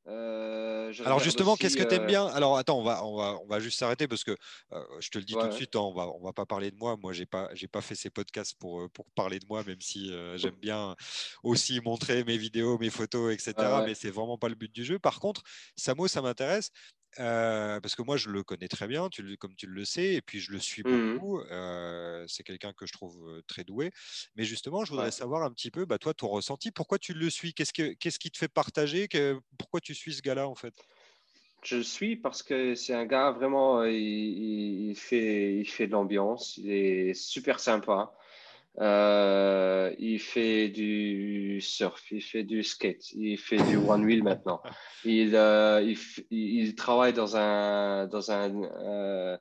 euh, Alors justement, qu'est-ce que tu aimes euh, bien? Alors attends, on va, on va, on va juste s'arrêter parce que euh, je te le dis tout de suite, hein, on va, on va pas parler de moi. Moi, j'ai pas, j'ai pas fait ces podcasts pour, pour parler de moi, même si j'aime bien aussi montrer mes vidéos, mes photos, etc. Mais c'est vraiment pas le but du jeu. Par contre, Samo, ça m'intéresse. Euh, parce que moi, je le connais très bien, tu, comme tu le sais, et puis je le suis mmh beaucoup. Euh, c'est quelqu'un que je trouve très doué. Mais justement, je voudrais savoir un petit peu, bah, toi, ton ressenti. Pourquoi tu le suis? Qu'est-ce, que, qu'est-ce qui te fait partager? Pourquoi tu suis ce gars-là, en fait? Je le suis parce que c'est un gars vraiment, il, fait, il fait de l'ambiance, il est super sympa. Euh, il fait du surf, il fait du skate, il fait du one wheel maintenant. Il, il, il, travaille dans un, dans un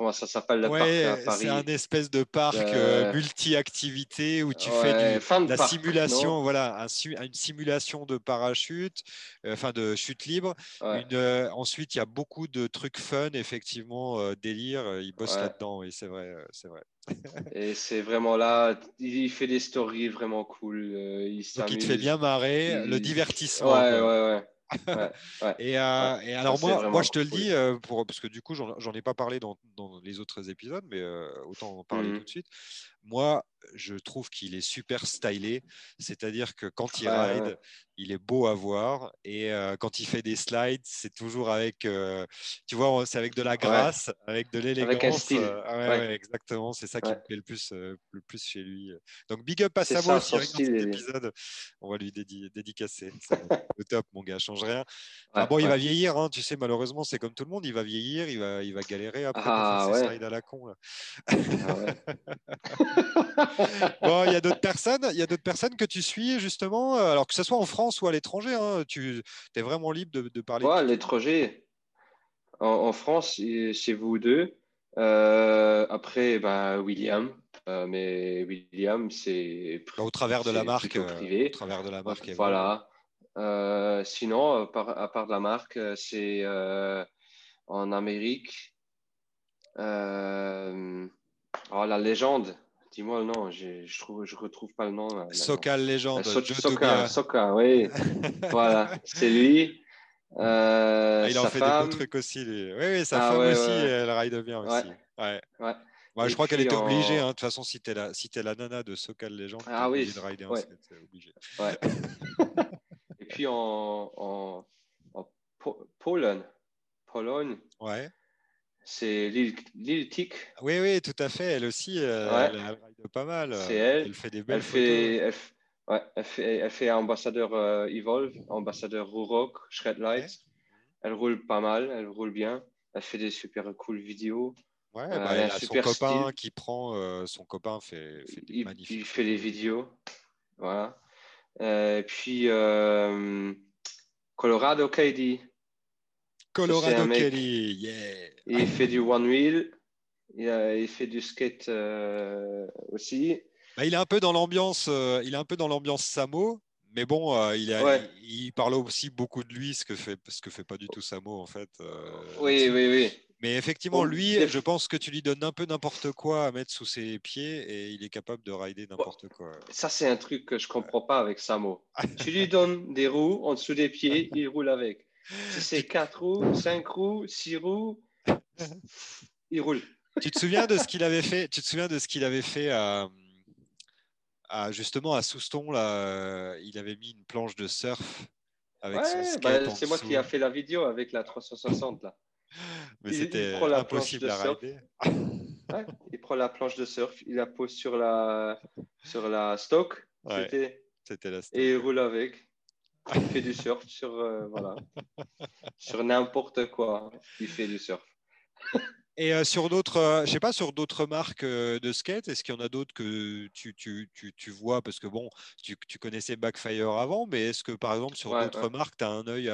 comment ça s'appelle le parc à Paris? C'est un espèce de parc euh, multi-activité où tu fais du, la simulation, voilà, une simulation de parachute, euh, enfin de chute libre. Euh, ensuite, il y a beaucoup de trucs fun, effectivement, délire. Il bosse là-dedans, et c'est vrai, c'est vrai. et c'est vraiment là, il fait des stories vraiment cool. il Donc il te fait bien marrer, le divertissement. Ouais, ouais, ouais. Et, euh, et, alors moi, moi, je te le dis, euh, pour, parce que du coup, j'en ai pas parlé dans, dans, les autres épisodes, mais euh, autant en parler mmh tout de suite. Moi, je trouve qu'il est super stylé, c'est-à-dire que quand il ride, il est beau à voir. Et euh, quand il fait des slides, c'est toujours avec, euh, tu vois, c'est avec de la grâce, avec de l'élégance. Euh, exactement, c'est ça qui me plaît le plus, le plus chez lui. Donc big up à Samo si regarde cet épisode, on va lui dédicacer. le top, mon gars, change rien. bon, il va vieillir, hein, tu sais, malheureusement, c'est comme tout le monde, il va vieillir, il va, il va galérer après ah, pour faire ses slides à la con. Ah, bon, il y a d'autres personnes, il y a d'autres personnes que tu suis justement, euh, alors que ce soit en France ou à l'étranger, hein, tu es vraiment libre de, parler. Ouais, à l'étranger. En, France, c'est vous deux. Euh, après, bah, William. Euh, mais William, c'est au travers de la marque privé. Au travers de la marque. Voilà. sinon, à part de la marque, c'est en Amérique. Oh, la légende. Dis-moi le nom, je ne je retrouve pas le nom. Sokal Légende. Soka, Soka, oui. voilà, c'est lui. Euh, ah, il en fait des beaux trucs aussi. Oui, oui, sa ah, femme aussi, elle ride bien aussi. Ouais. ouais. Bah, je crois qu'elle était obligée. Hein. De toute façon, si tu es, la, si es la nana de Sokal Légende, ah, oui. de rider en skate, obligé. Ouais. Et puis en, en, en Pologne. Pologne. Ouais. C'est Lil Tic. Oui, oui, tout à fait. Elle aussi, euh, elle, ride pas mal. C'est elle. Elle fait des belles elle fait, Elle, ouais, elle, fait, elle fait ambassadeur euh, Evolve, ambassadeur Rock, Shredlight. Elle roule pas mal, elle roule bien. Elle fait des super cool vidéos. Ouais, euh, bah, elle, a son copain qui prend, son copain fait, fait des il, magnifiques. Il fait des vidéos. Voilà. Et puis, Colorado KD. Colorado Kelly, yeah. Il fait du one wheel, il, fait du skate euh, aussi. Bah, il est un peu dans l'ambiance, euh, il est un peu dans l'ambiance Samo, mais bon, euh, il, il, parle aussi beaucoup de lui, ce que fait, ce que fait pas du tout Samo en fait. oui, oui, oui. Mais effectivement, lui, je pense que tu lui donnes un peu n'importe quoi à mettre sous ses pieds et il est capable de rider n'importe quoi. Ça, c'est un truc que je comprends pas avec Samo. tu lui donnes des roues en dessous des pieds, il roule avec. Si c'est 4 roues, 5 roues, 6 roues, il roule. Tu te souviens de ce qu'il avait fait Tu te souviens de ce qu'il avait fait à, justement à Souston là Il avait mis une planche de surf avec son skate bah, C'est moi qui a fait la vidéo avec la 360 là. Mais c'était impossible à rider. Ouais, il prend la planche de surf, il la pose sur la sur la stock. C'était la stock. Et il roule avec. Il fait du surf sur, euh, voilà. sur n'importe quoi. Il fait du surf. Et euh, sur d'autres, euh, je sais pas, sur d'autres marques de skate, est-ce qu'il y en a d'autres que tu, tu, tu, tu, vois? Parce que bon, tu, tu, connaissais Backfire avant, mais est-ce que par exemple sur d'autres marques, tu as un œil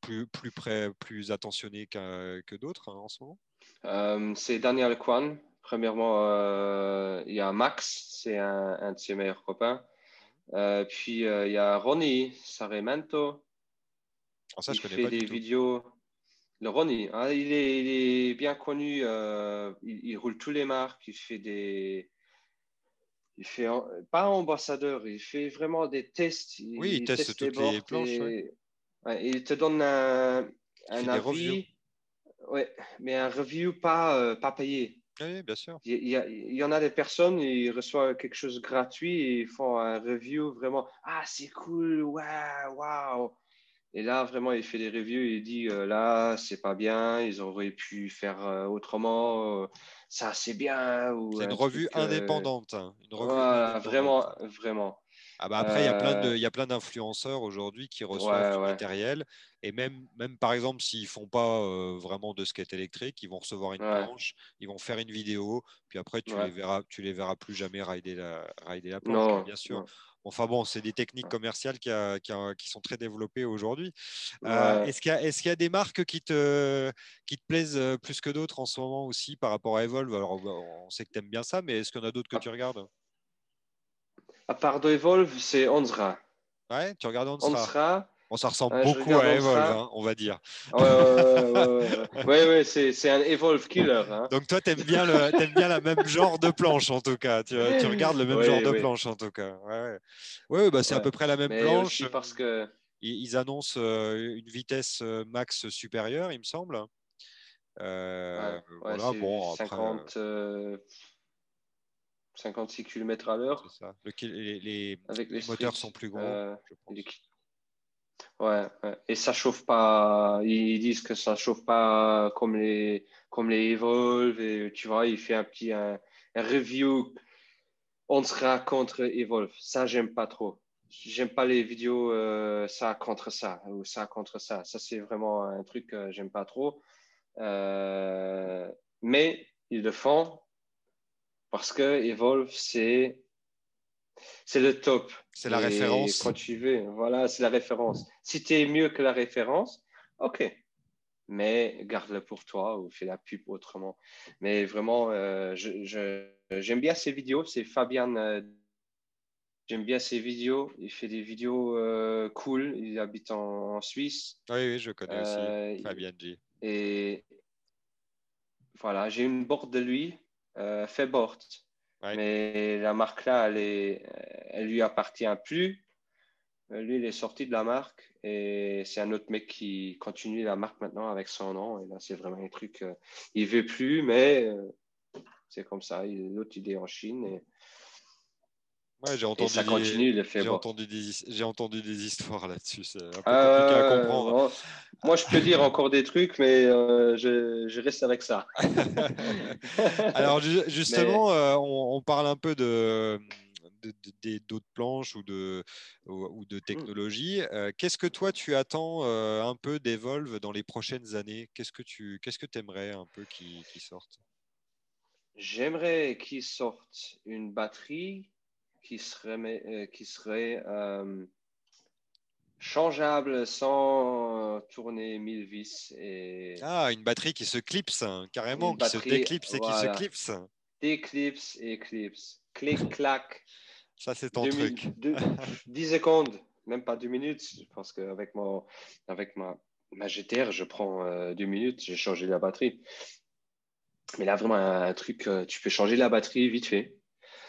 plus, plus près, plus attentionné que d'autres hein, en ce moment? C'est Daniel Kwan. Premièrement, il y a Max, c'est un, un, de ses meilleurs copains. Euh, puis euh, il y a Ronnie Saremento. Oh, ça, il je fait des vidéos. Le Ronnie, hein, il, est, il, est, bien connu. Euh, il, roule tous les marques. Il fait des. Il fait pas ambassadeur. Il fait vraiment des tests. Il, oui, il teste toutes les planches. il te donne un, un avis. Ouais, mais un review pas, pas payé. Oui, bien sûr. Il y, en a des personnes, ils reçoivent quelque chose gratuit et ils font un review vraiment Ah, c'est cool, waouh, waouh. Et là, vraiment, il fait des reviews et il dit euh, Là, c'est pas bien, ils auraient pu faire euh, autrement, euh, ça, c'est bien. C'est une revue indépendante. Hein, une revue voilà, vraiment, vraiment. Ah bah après, il y a plein de, il y a plein d'influenceurs aujourd'hui qui reçoivent du matériel et même, même par exemple, s'ils font pas vraiment de skate électrique, ils vont recevoir une planche, ils vont faire une vidéo, puis après tu les verras, tu les verras plus jamais rider la, rider la planche, bien sûr. Enfin bon, c'est des techniques commerciales qui, qui, sont très développées aujourd'hui. est-ce qu'il y, y, a des marques qui te, qui te plaisent plus que d'autres en ce moment aussi par rapport à Evolve? Alors on sait que tu aimes bien ça, mais est-ce qu'il y en a d'autres que ah. tu regardes? À part de Evolve, c'est Onzra. Ouais, tu regardes Onzra. Bon, ça ressemble beaucoup à Evolve, hein, on va dire. Ouais, ouais, ouais, ouais c'est un Evolve killer. Hein. Donc toi, tu aimes bien, le, aimes bien la même genre de planche en tout cas. Tu, tu regardes le même genre de planche en tout cas. Ouais. bah, c'est à peu près la même Mais planche. Aussi parce que... Ils, annoncent euh, une vitesse euh, max supérieure, il me semble. Euh, voilà, bon, 50, euh... 56 km à l'heure. Les, les, les, moteurs sont plus gros, euh, je pense. Ouais, et ça chauffe pas. Ils disent que ça chauffe pas comme les, comme les Evolve. Et tu vois, il fait un petit un, review. On sera contre Evolve. Ça, j'aime pas trop. J'aime pas les vidéos euh, ça contre ça ou ça contre ça. Ça, c'est vraiment un truc que j'aime pas trop. Euh, mais ils le font parce que Evolve, c'est c'est le top. C'est la référence. Quand tu veux, voilà, c'est la référence. Si tu es mieux que la référence, ok. Mais garde-le pour toi ou fais la pub autrement. Mais vraiment, euh, j'aime bien ces vidéos. C'est Fabian. Euh, j'aime bien ses vidéos. Il fait des vidéos euh, cool. Il habite en, Suisse. Oui, oui, je connais aussi Fabian G. Et voilà, j'ai une board de lui fait board. Mais la marque là, elle, lui appartient plus. Euh, lui, il est sorti de la marque et c'est un autre mec qui continue la marque maintenant avec son nom. Et là, c'est vraiment un truc. Euh, il veut plus, mais c'est comme ça. L'autre, il est en Chine. Et, j'ai entendu, ça continue, des, j'ai, entendu des, j'ai entendu des histoires là-dessus. C'est un peu compliqué à comprendre. Moi, je peux dire encore des trucs, mais euh, je, je, reste avec ça. Alors, justement, euh, on, on, parle un peu de, d'autres planches ou de, ou, de mmh. technologie. Euh, qu'est-ce que toi, tu attends un peu d'Evolve dans les prochaines années? Qu'est-ce que tu qu'est-ce que aimerais un peu qui, qui sorte? J'aimerais qu'il sorte une batterie qui serait, euh, qui serait euh, changeable sans tourner mille vis. Et... Ah, une batterie qui se clipse, hein, carrément, qui se déclipse et qui se clipse. Déclipse et clipse. Clic, clac. Ça, c'est ton truc. 10 secondes, même pas deux minutes, parce qu'avec avec ma, ma GTR, je prends euh, deux minutes, j'ai changé la batterie. Mais là, vraiment, un truc, tu peux changer la batterie vite fait.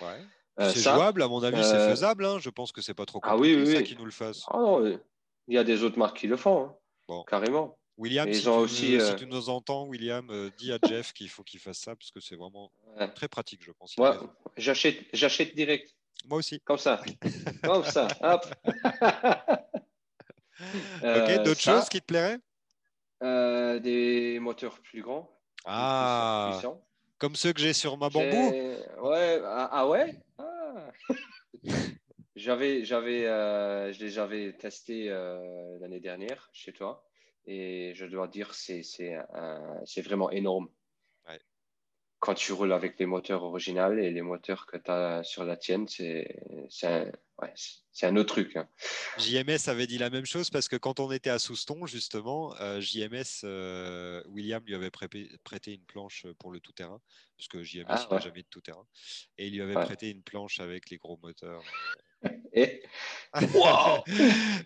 Ouais. Euh, c'est jouable, à mon avis, c'est euh, faisable. Hein. Je pense que c'est pas trop compliqué ah, oui, oui, ça qui nous le fasse. Ah non, il y a des autres marques qui le font, hein. carrément. William, si, tu, aussi, euh, si, tu, nous entends, William, dis à Jeff qu'il faut qu'il fasse ça parce que c'est vraiment très pratique, je pense. Ouais, j'achète, j'achète direct. Moi aussi. Comme ça. Comme ça. Hop. ok, d'autres choses qui te plairaient? Des moteurs plus grands. Ah. Comme ceux que j'ai sur ma bambou. Ouais. Ah, ah ouais? Ah. j'avais, j'avais, euh, je les avais testés euh, l'année dernière chez toi et je dois dire c'est c'est c'est vraiment énorme. Quand tu roules avec les moteurs originaux et les moteurs que tu as sur la tienne, c'est ouais, un autre truc. Hein. JMS avait dit la même chose parce que quand on était à Souston, justement, euh, JMS, William lui avait prêté une planche pour le tout-terrain, parce que JMS, ah, n'a jamais de tout-terrain, et il lui avait prêté une planche avec les gros moteurs. Et...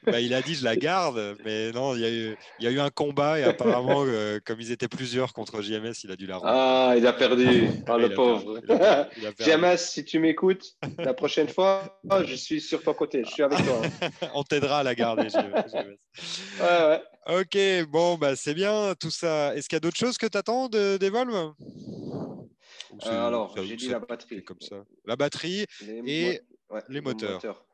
bah, il a dit je la garde, mais non, il y a eu, il y a eu un combat et apparemment, euh, comme ils étaient plusieurs contre JMS, il a dû la rendre. Ah, il a perdu, ah, le pauvre. JMS, si tu m'écoutes, la prochaine fois, je suis sur ton côté, je suis avec toi. On t'aidera à la garder, JMS. Ouais, ouais. Ok, bon, bah, c'est bien tout ça. Est-ce qu'il y a d'autres choses que tu attends d'Evolve euh, Alors, j'ai dit la batterie. Comme ça. La batterie et les moteurs.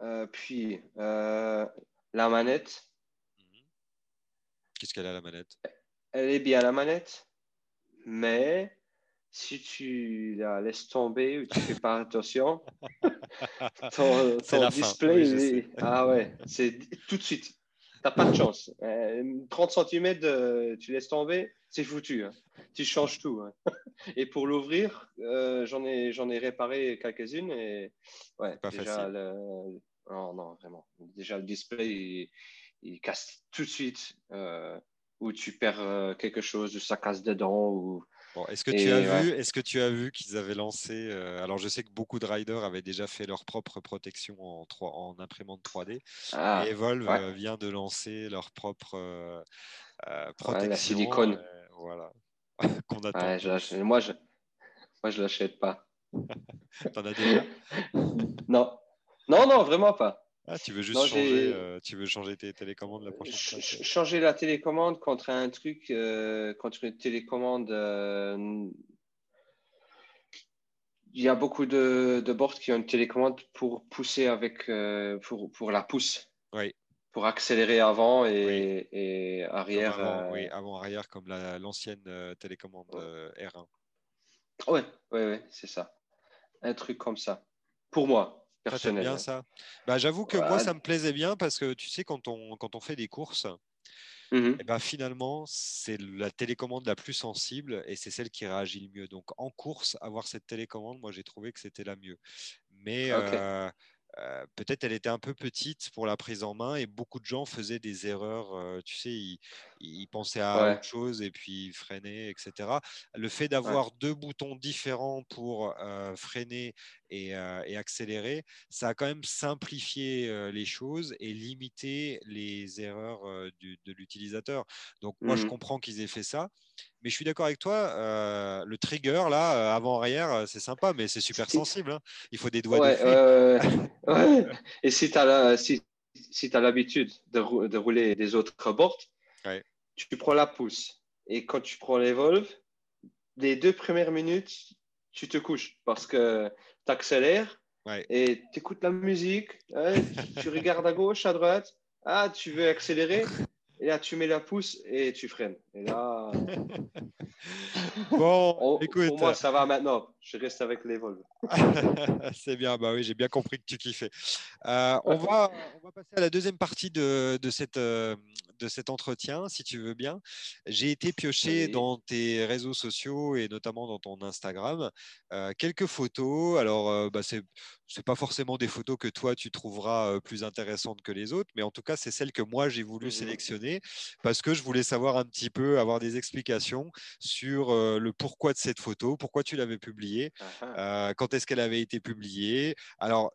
Euh, puis euh, la manette. Qu'est-ce qu'elle a la manette? Elle est bien la manette, mais si tu la laisses tomber ou tu fais pas attention, ton, display, ah ouais, c'est tout de suite. T'as pas de chance. 30 euh, cm, tu laisses tomber, c'est foutu. Hein. Tu changes tout. Hein. Et pour l'ouvrir, euh, j'en ai, j'en ai réparé quelques-unes et ouais, pas déjà le... non, non, vraiment. Déjà le display, il, casse tout de suite. Euh, ou tu perds quelque chose, ça casse dedans ou est-ce que, tu as vu, est-ce que tu as vu qu'ils avaient lancé euh, Alors, je sais que beaucoup de riders avaient déjà fait leur propre protection en, 3, en imprimante 3D. Ah, et Evolve euh, vient de lancer leur propre euh, protection. la silicone. voilà. Qu'on attend. moi, je moi, je l'achète pas. T'en as déjà? Non. Non, non, vraiment pas. Ah, tu veux juste changer, euh, tu veux changer tes télécommandes la prochaine fois Changer la télécommande contre un truc, euh, contre une télécommande. Euh, il y a beaucoup de, de boards qui ont une télécommande pour pousser avec, pour, pour la pousse. Oui. Pour accélérer avant et, et arrière. Avant, oui, avant-arrière, comme l'ancienne télécommande R1. Oui, ouais, ouais, c'est ça. Un truc comme ça. Pour moi bien ça. Bah, J'avoue que moi, ça me plaisait bien parce que tu sais, quand on, quand on fait des courses, mmh et eh ben, finalement, c'est la télécommande la plus sensible et c'est celle qui réagit le mieux. Donc en course, avoir cette télécommande, moi j'ai trouvé que c'était la mieux. Mais euh, euh, peut-être elle était un peu petite pour la prise en main et beaucoup de gens faisaient des erreurs. Euh, tu sais, ils, pensaient à autre chose et puis ils freinaient, etc. Le fait d'avoir deux boutons différents pour euh, freiner et, accélérer, ça a quand même simplifié les choses et limité les erreurs de l'utilisateur. Donc moi, je mmh comprends qu'ils aient fait ça. Mais je suis d'accord avec toi, euh, le trigger, là, avant-arrière, c'est sympa, mais c'est super sensible. Hein. Il faut des doigts de ouais. Et si tu as si, si l'habitude de, de, rouler des autres boards, tu prends la pousse. Et quand tu prends l'Evolve, les deux premières minutes, tu te couches parce que tu accélères et tu écoutes la musique, tu regardes à gauche, à droite. Ah, tu veux accélérer et là, tu mets la pousse et tu freines. Et là. bon, écoute. Pour moi, ça va maintenant. Je reste avec les vols. C'est bien. Bah oui, j'ai bien compris que tu kiffais. Euh, on, va, on va passer à la deuxième partie de, de cette, euh, de cet entretien, si tu veux bien. J'ai été pioché dans tes réseaux sociaux et notamment dans ton Instagram euh, quelques photos. Alors, euh, bah, c'est c'est pas forcément des photos que toi tu trouveras euh, plus intéressantes que les autres, mais en tout cas c'est celles que moi j'ai voulu mmh sélectionner parce que je voulais savoir un petit peu, avoir des explications sur le pourquoi de cette photo, pourquoi tu l'avais publiée, ah quand est-ce qu'elle avait été publiée? Alors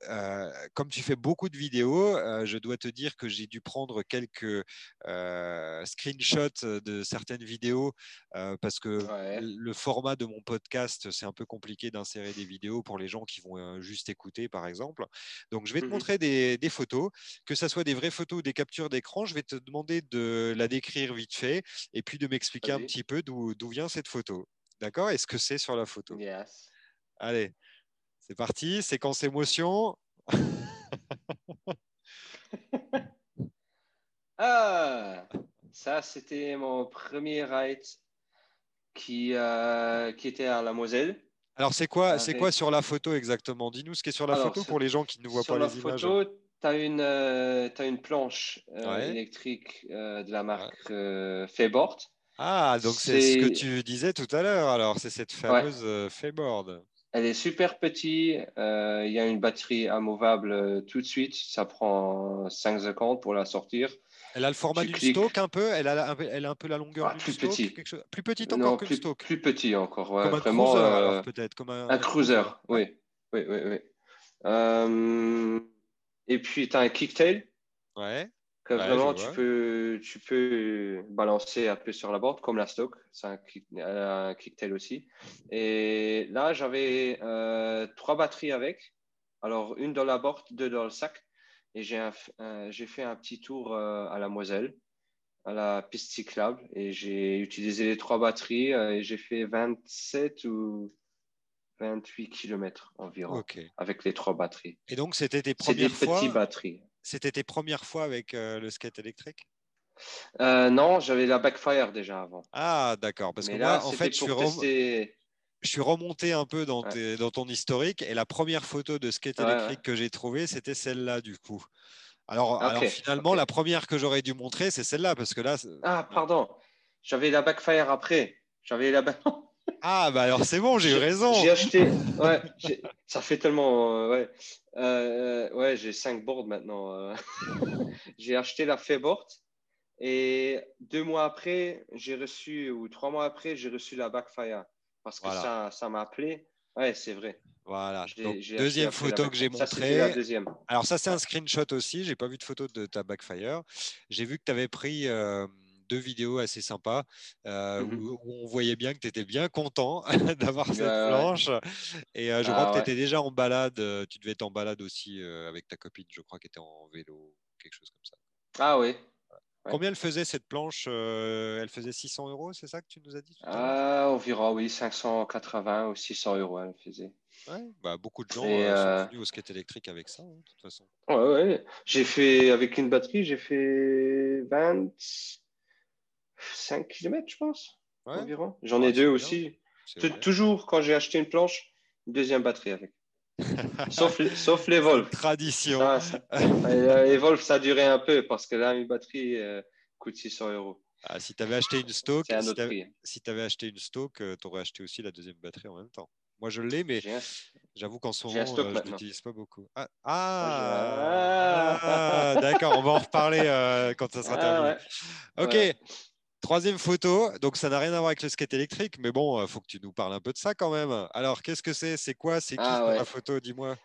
comme tu fais beaucoup de vidéos, je dois te dire que j'ai dû prendre quelques euh, screenshot de certaines vidéos euh, parce que le format de mon podcast, c'est un peu compliqué d'insérer des vidéos pour les gens qui vont euh, juste écouter, par exemple. Donc, je vais te mmh montrer des, photos, que ce soit des vraies photos ou des captures d'écran. Je vais te demander de la décrire vite fait et puis de m'expliquer un petit peu d'où vient cette photo. D'accord? Est-ce que c'est sur la photo? Allez, c'est parti. Séquence émotion. Ah, ça, c'était mon premier ride qui, euh, qui était à la Moselle. Alors, c'est quoi, c'est quoi sur la photo exactement? Dis-nous ce qui est sur la photo pour les gens qui ne voient pas les images. Sur la photo, tu as, une, euh, une planche euh, électrique de la marque ouais. Fayboard. Ah, donc c'est ce que tu disais tout à l'heure. Alors, c'est cette fameuse Fayboard. Elle est super petite. Il y a une batterie amovible tout de suite. Ça prend 5 secondes pour la sortir. Elle a le format du stock un peu? Elle a, elle a un peu la longueur ah, du plus stock petit. Plus petite encore que plus, le stock? Plus petit encore, ouais, comme vraiment. Un cruiser, euh, peut-être. Comme un, un cruiser, oui. Oui, oui, oui. Euh... Et puis, tu as un kicktail? Ouais. Que vraiment, tu peux, tu peux balancer un peu sur la board, comme la stock. C'est un, kick, un kicktail aussi. Et là, j'avais euh, trois batteries avec. Alors, une dans la board, deux dans le sac et j'ai fait un petit tour euh, à la Moselle, à la piste cyclable, et j'ai utilisé les trois batteries euh, et j'ai fait 27 ou 28 km environ avec les trois batteries. Et donc, c'était tes premières des fois batteries. C'était tes premières fois avec euh, le skate électrique? Non, j'avais la backfire déjà avant. Ah, d'accord. Parce que là, moi, en fait, je suis, je suis remonté un peu dans, dans, ton historique et la première photo de skate électrique que j'ai trouvée, c'était celle-là du coup. Alors, alors finalement, la première que j'aurais dû montrer, c'est celle-là parce que là. Ah, pardon. J'avais la backfire après. J'avais la. ah, bah alors c'est bon, j'ai eu raison. J'ai acheté. Ouais, ça fait tellement. Euh, ouais, euh, ouais j'ai cinq boards maintenant. Euh. j'ai acheté la Fayboard et deux mois après, j'ai reçu, ou trois mois après, j'ai reçu la backfire parce que ça, ça m'a appelé. Ouais, c'est vrai. Voilà. deuxième photo que j'ai montrée. Alors, ça, c'est un screenshot aussi. J'ai pas vu de photo de ta backfire. J'ai vu que tu avais pris euh, deux vidéos assez sympas euh, mmh où, on voyait bien que tu étais bien content d'avoir cette planche. Et euh, je crois ah que tu étais déjà en balade. Tu devais être en balade aussi avec ta copine, je crois, qui était en vélo, quelque chose comme ça. Ah oui, Combien elle faisait cette planche euh, Elle faisait 600 euros, c'est ça que tu nous as dit ah, Environ, oui, 580 ou 600 euros elle faisait. Ouais, bah, beaucoup de gens euh, sont euh, venus au skate électrique avec ça, hein, de toute façon. Ouais, ouais. J'ai fait, avec une batterie, j'ai fait 25 km, je pense, environ. J'en ai deux aussi. Toujours, quand j'ai acheté une planche, une deuxième batterie avec. sauf, sauf l'Evolve. Tradition. Evolve, ça a duré un peu parce que là, une batterie euh, coûte 600 euros. Ah, si tu avais acheté une stock, si tu avais, acheté une stock, euh, tu aurais acheté aussi la deuxième batterie en même temps. Moi, je l'ai, mais j'avoue qu'en ce moment, euh, je ne l'utilise pas beaucoup. Ah, ah, ah d'accord, on va en reparler quand ça sera terminé. Ok, Troisième photo, donc ça n'a rien à voir avec le skate électrique, mais bon, il euh, faut que tu nous parles un peu de ça quand même. Alors, qu'est-ce que c'est? C'est quoi? C'est qui ah, la photo? Dis-moi.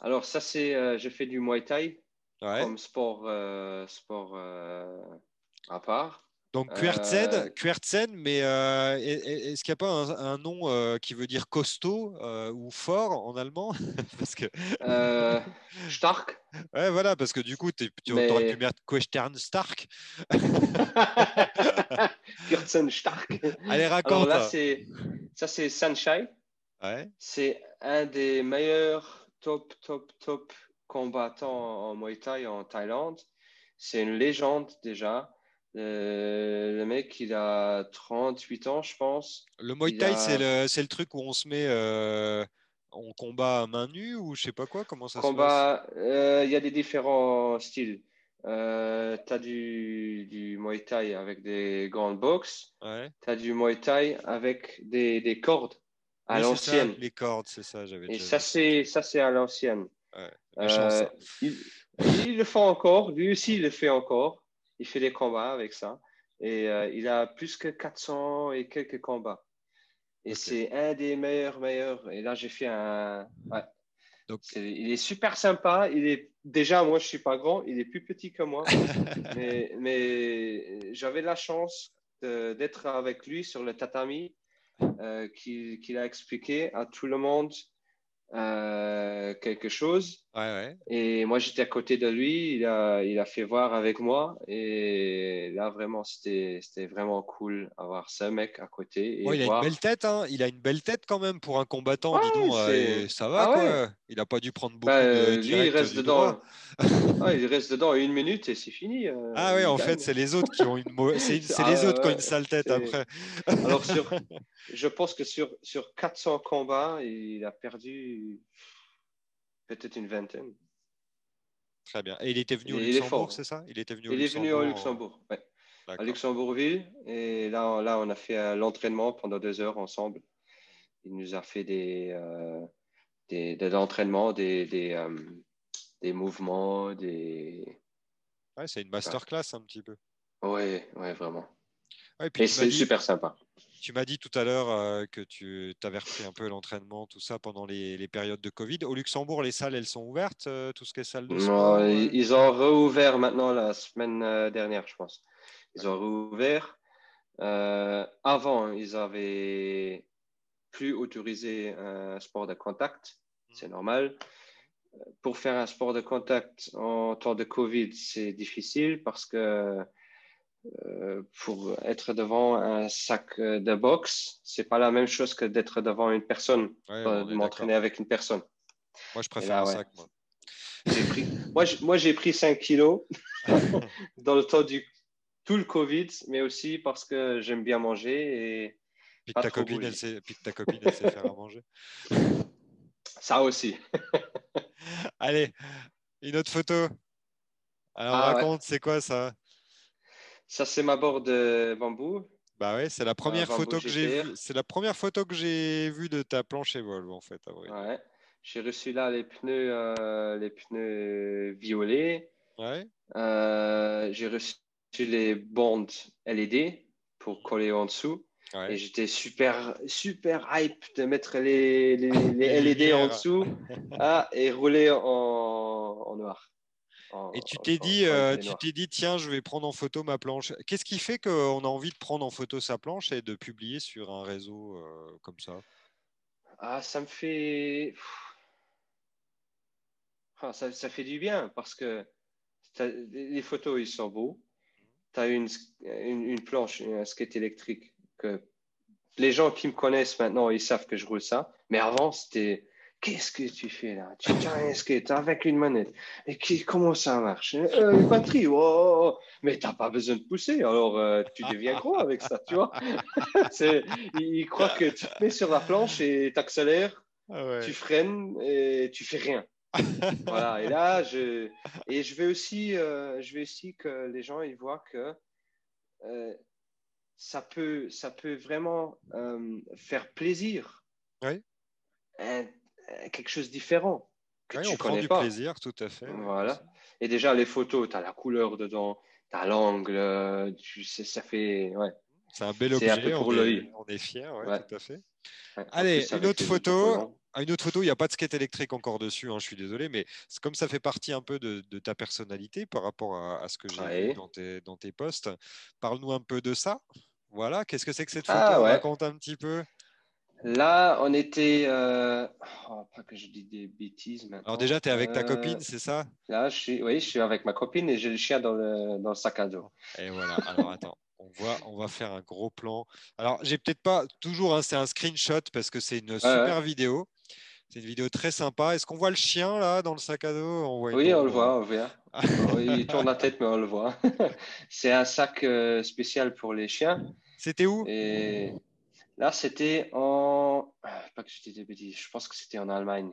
Alors, ça, c'est. Euh, j'ai fait du Muay Thai comme sport, euh, sport à part. Donc Kuertzen, mais est-ce qu'il n'y a pas un, nom qui veut dire costaud ou fort en allemand? Parce que Stark. Ouais, voilà, parce que du coup, tu aurais pu mettre Kuertzen Stark. Kuertzen Stark. Allez, raconte. là, ça, c'est Sunshine. Ouais. C'est un des meilleurs top, top, top combattants en Muay Thai en Thaïlande. C'est une légende déjà. Euh, le mec, il a 38 ans, je pense. Le Muay Thai, c'est le, truc où on se met euh, en combat à main nue ou je sais pas quoi Comment ça combat, se passe? euh, Il y a des différents styles. tu as du, du Muay Thai avec des grandes box. Ouais. Tu as du Muay Thai avec des, des cordes à l'ancienne. Les cordes, c'est ça, j'avais Et ça, c'est, ça, c'est à l'ancienne. Ouais, il, il, le fait encore, lui aussi, il le fait encore il fait des combats avec ça. Et euh, il a plus que 400 et quelques combats. Et c'est un des meilleurs, meilleurs. Et là, j'ai fait un. Donc... il est super sympa. Il est déjà, moi, je suis pas grand. Il est plus petit que moi. mais, mais j'avais la chance d'être avec lui sur le tatami, euh, qu'il a expliqué à tout le monde euh, quelque chose. Et moi, j'étais à côté de lui. Il a, il a fait voir avec moi. Et là, vraiment, c'était vraiment cool avoir ce mec à côté. il a une belle tête. Hein. Il a une belle tête quand même pour un combattant. dis donc, euh, ça va. Ah quoi. Il n'a pas dû prendre beaucoup bah, de lui, il reste dedans. ah, il reste dedans une minute et c'est fini. Euh, ah oui, en fait, c'est les autres qui ont une, c'est les ah, autres qui ont une sale tête après. Alors, sur... je pense que sur, sur 400 combats, il a perdu peut-être une vingtaine. Très bien. Et il était venu au Luxembourg, c'est ça? Il était venu au il Luxembourg. est venu au Luxembourg, À Luxembourgville. Et là, là on a fait l'entraînement pendant deux heures ensemble. Il nous a fait des, euh, des, de l'entraînement, des, des, euh, des, mouvements, des. Ouais, c'est une masterclass un petit peu. Oui, ouais, vraiment. et c'est super sympa. Tu m'as dit tout à l'heure euh, que tu avais repris un peu l'entraînement, tout ça, pendant les, les, périodes de Covid. Au Luxembourg, les salles, elles sont ouvertes, euh, tout ce qui est salle de sport Non, ils ont rouvert maintenant la semaine dernière, je pense. Ils ont rouvert. avant, ils avaient plus autorisé un sport de contact, mmh. c'est normal. Pour faire un sport de contact en temps de Covid, c'est difficile parce que euh, pour être devant un sac de boxe, c'est pas la même chose que d'être devant une personne, de m'entraîner avec une personne. Moi, je préfère un sac. Moi. Pris... moi, j'ai pris 5 kilos dans le temps du tout le Covid, mais aussi parce que j'aime bien manger et Puis que, ta copine, elle sait, puis que ta copine, elle sait faire à manger. Ça aussi. Allez, une autre photo. Alors, ah, raconte, c'est quoi ça? Ça, c'est ma board de bambou. Bah ouais, c'est la première photo que j'ai vue. C'est la première photo que j'ai vue de ta planche Evolve en fait. Ouais. J'ai reçu là les pneus, euh, les pneus violets. Ouais. Euh, j'ai reçu les bandes LED pour coller en dessous. Et j'étais super, super hype de mettre les, les, les LED en dessous ah, et rouler en, en noir. Et tu t'es dit, euh, tu t'es dit, tiens, je vais prendre en photo ma planche. Qu'est-ce qui fait qu'on a envie de prendre en photo sa planche et de publier sur un réseau euh, comme ça? Ah, ça me fait, ah, ça, ça, fait du bien parce que les photos, ils sont beaux. Tu as une, une, une, planche, un skate électrique que les gens qui me connaissent maintenant, ils savent que je roule ça. Mais avant, c'était Qu'est-ce que tu fais là? Tu tiens un skate avec une manette? Et qui, comment ça marche euh, Une batterie, oh, oh, oh. mais tu n'as pas besoin de pousser, alors euh, tu deviens gros avec ça, tu vois? Ils croient que tu te mets sur la planche et tu accélères, ah tu freines et tu fais rien. voilà, et là, je, et je vais aussi, euh, je vais aussi que les gens ils voient que ça, peut, ça peut vraiment faire plaisir. Oui euh, quelque chose de différent que tu on connais prend du plaisir, tout à fait. Voilà. Et déjà, les photos, tu as la couleur dedans, tu as l'angle, tu sais, ça fait. Ouais. C'est un bel objet, pour on, est, on est fiers, ouais, tout à fait. Allez, une autre photo. Ah, une autre photo, il n'y a pas de skate électrique encore dessus, hein, je suis désolé, mais comme ça fait partie un peu de, ta personnalité par rapport à, ce que j'ai vu dans tes, dans tes posts. Parle-nous un peu de ça. Voilà, qu'est-ce que c'est que cette ah, photo? Raconte un petit peu. Là, on était. Euh... Oh, pas que je dis des bêtises maintenant. Alors, déjà, tu es avec ta euh, copine, c'est ça? Là, je suis... oui, je suis avec ma copine et j'ai le chien dans le, dans le sac à dos. Et voilà. Alors, attends. On, voit, on va faire un gros plan. Alors, j'ai peut-être pas toujours, hein, c'est un screenshot parce que c'est une super vidéo. C'est une vidéo très sympa. Est-ce qu'on voit le chien là dans le sac à dos? On voit Oui, on le voit, on voit. il tourne la tête, mais on le voit. c'est un sac euh, spécial pour les chiens. C'était où? Et Là, c'était en. Pas que je des bêtises, je pense que c'était en Allemagne.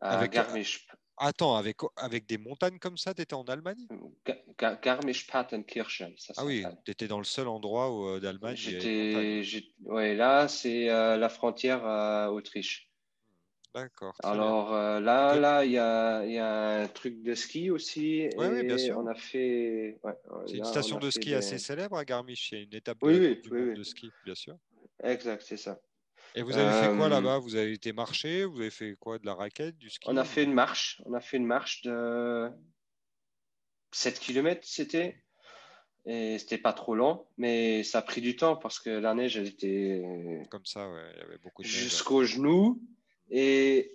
avec Garmisch. Attends, avec, avec des montagnes comme ça, tu étais en Allemagne? Garmisch-Partenkirchen. Ah oui, tu étais dans le seul endroit euh, d'Allemagne. J'étais. Ouais, là, c'est euh, la frontière Autriche. D'accord. Alors euh, là, là, il y a, y a, un truc de ski aussi. Oui, bien sûr. On a fait. c'est une station de ski assez célèbre à Garmisch. Il y a une étape de, de ski, bien sûr. Exact, c'est ça. Et vous avez fait quoi euh, là-bas? Vous avez été marcher Vous avez fait quoi? De la raquette Du ski? On a fait une marche. On a fait une marche de 7 km, c'était. Et c'était pas trop long, mais ça a pris du temps parce que la neige, elle était. Comme ça, ouais. Il y avait beaucoup de Jusqu'au genou. Et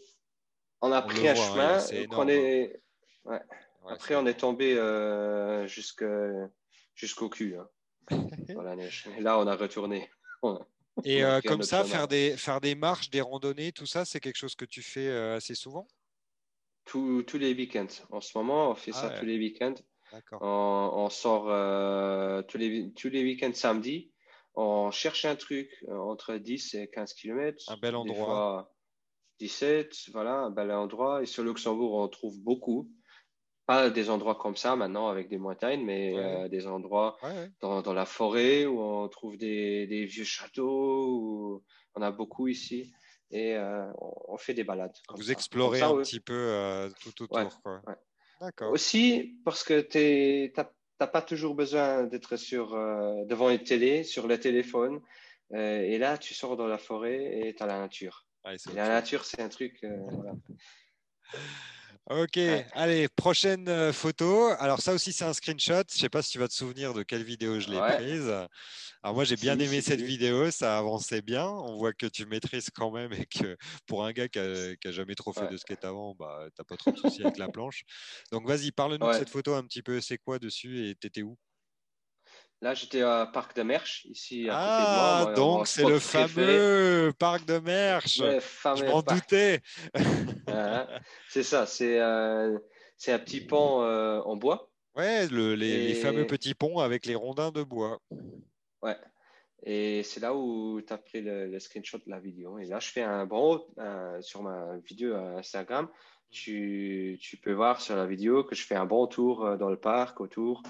on a pris un chemin. on est... Après, on est tombé euh, jusqu'au cul hein, dans la neige. Et là, on a retourné. Et euh, comme ça, faire des, faire des marches, des randonnées, tout ça, c'est quelque chose que tu fais euh, assez souvent? Tous, tous les week-ends. En ce moment, on fait ça ah tous les week-ends. On, on, sort euh, tous les, tous les week-ends samedi. On cherche un truc entre 10 et 15 km. Un bel endroit. 17, voilà, un bel endroit. Et sur Luxembourg, on trouve beaucoup. Pas des endroits comme ça maintenant avec des montagnes, mais euh, des endroits Dans, dans, la forêt où on trouve des, des vieux châteaux. Où on a beaucoup ici. Et euh, on, fait des balades. Vous explorez un petit peu euh, tout autour. D'accord. Aussi parce que tu n'as pas toujours besoin d'être sur devant une télé, sur le téléphone. et là, tu sors dans la forêt et tu as la nature la nature, c'est un truc. Euh, ok, allez, prochaine euh, photo. Alors ça aussi, c'est un screenshot. Je ne sais pas si tu vas te souvenir de quelle vidéo je l'ai prise. Alors moi, j'ai bien aimé cette vidéo, ça avançait bien. On voit que tu maîtrises quand même et que pour un gars qui n'a jamais trop fait de skate avant, bah, tu n'as pas trop de soucis avec la planche. Donc vas-y, parle-nous de cette photo un petit peu. C'est quoi dessus et tu étais où? Là, j'étais à Parc de Merche, ici à ah, côté de moi. donc c'est le fameux Parc de Merche. Je m'en doutais. c'est ça, c'est euh, un petit pont euh, en bois. Ouais, le, les, les, fameux petits ponts avec les rondins de bois. Ouais. Et c'est là où tu as pris le, screenshot de la vidéo. Et là, je fais un bon sur ma vidéo Instagram. Tu, tu, peux voir sur la vidéo que je fais un bon tour euh, dans le parc autour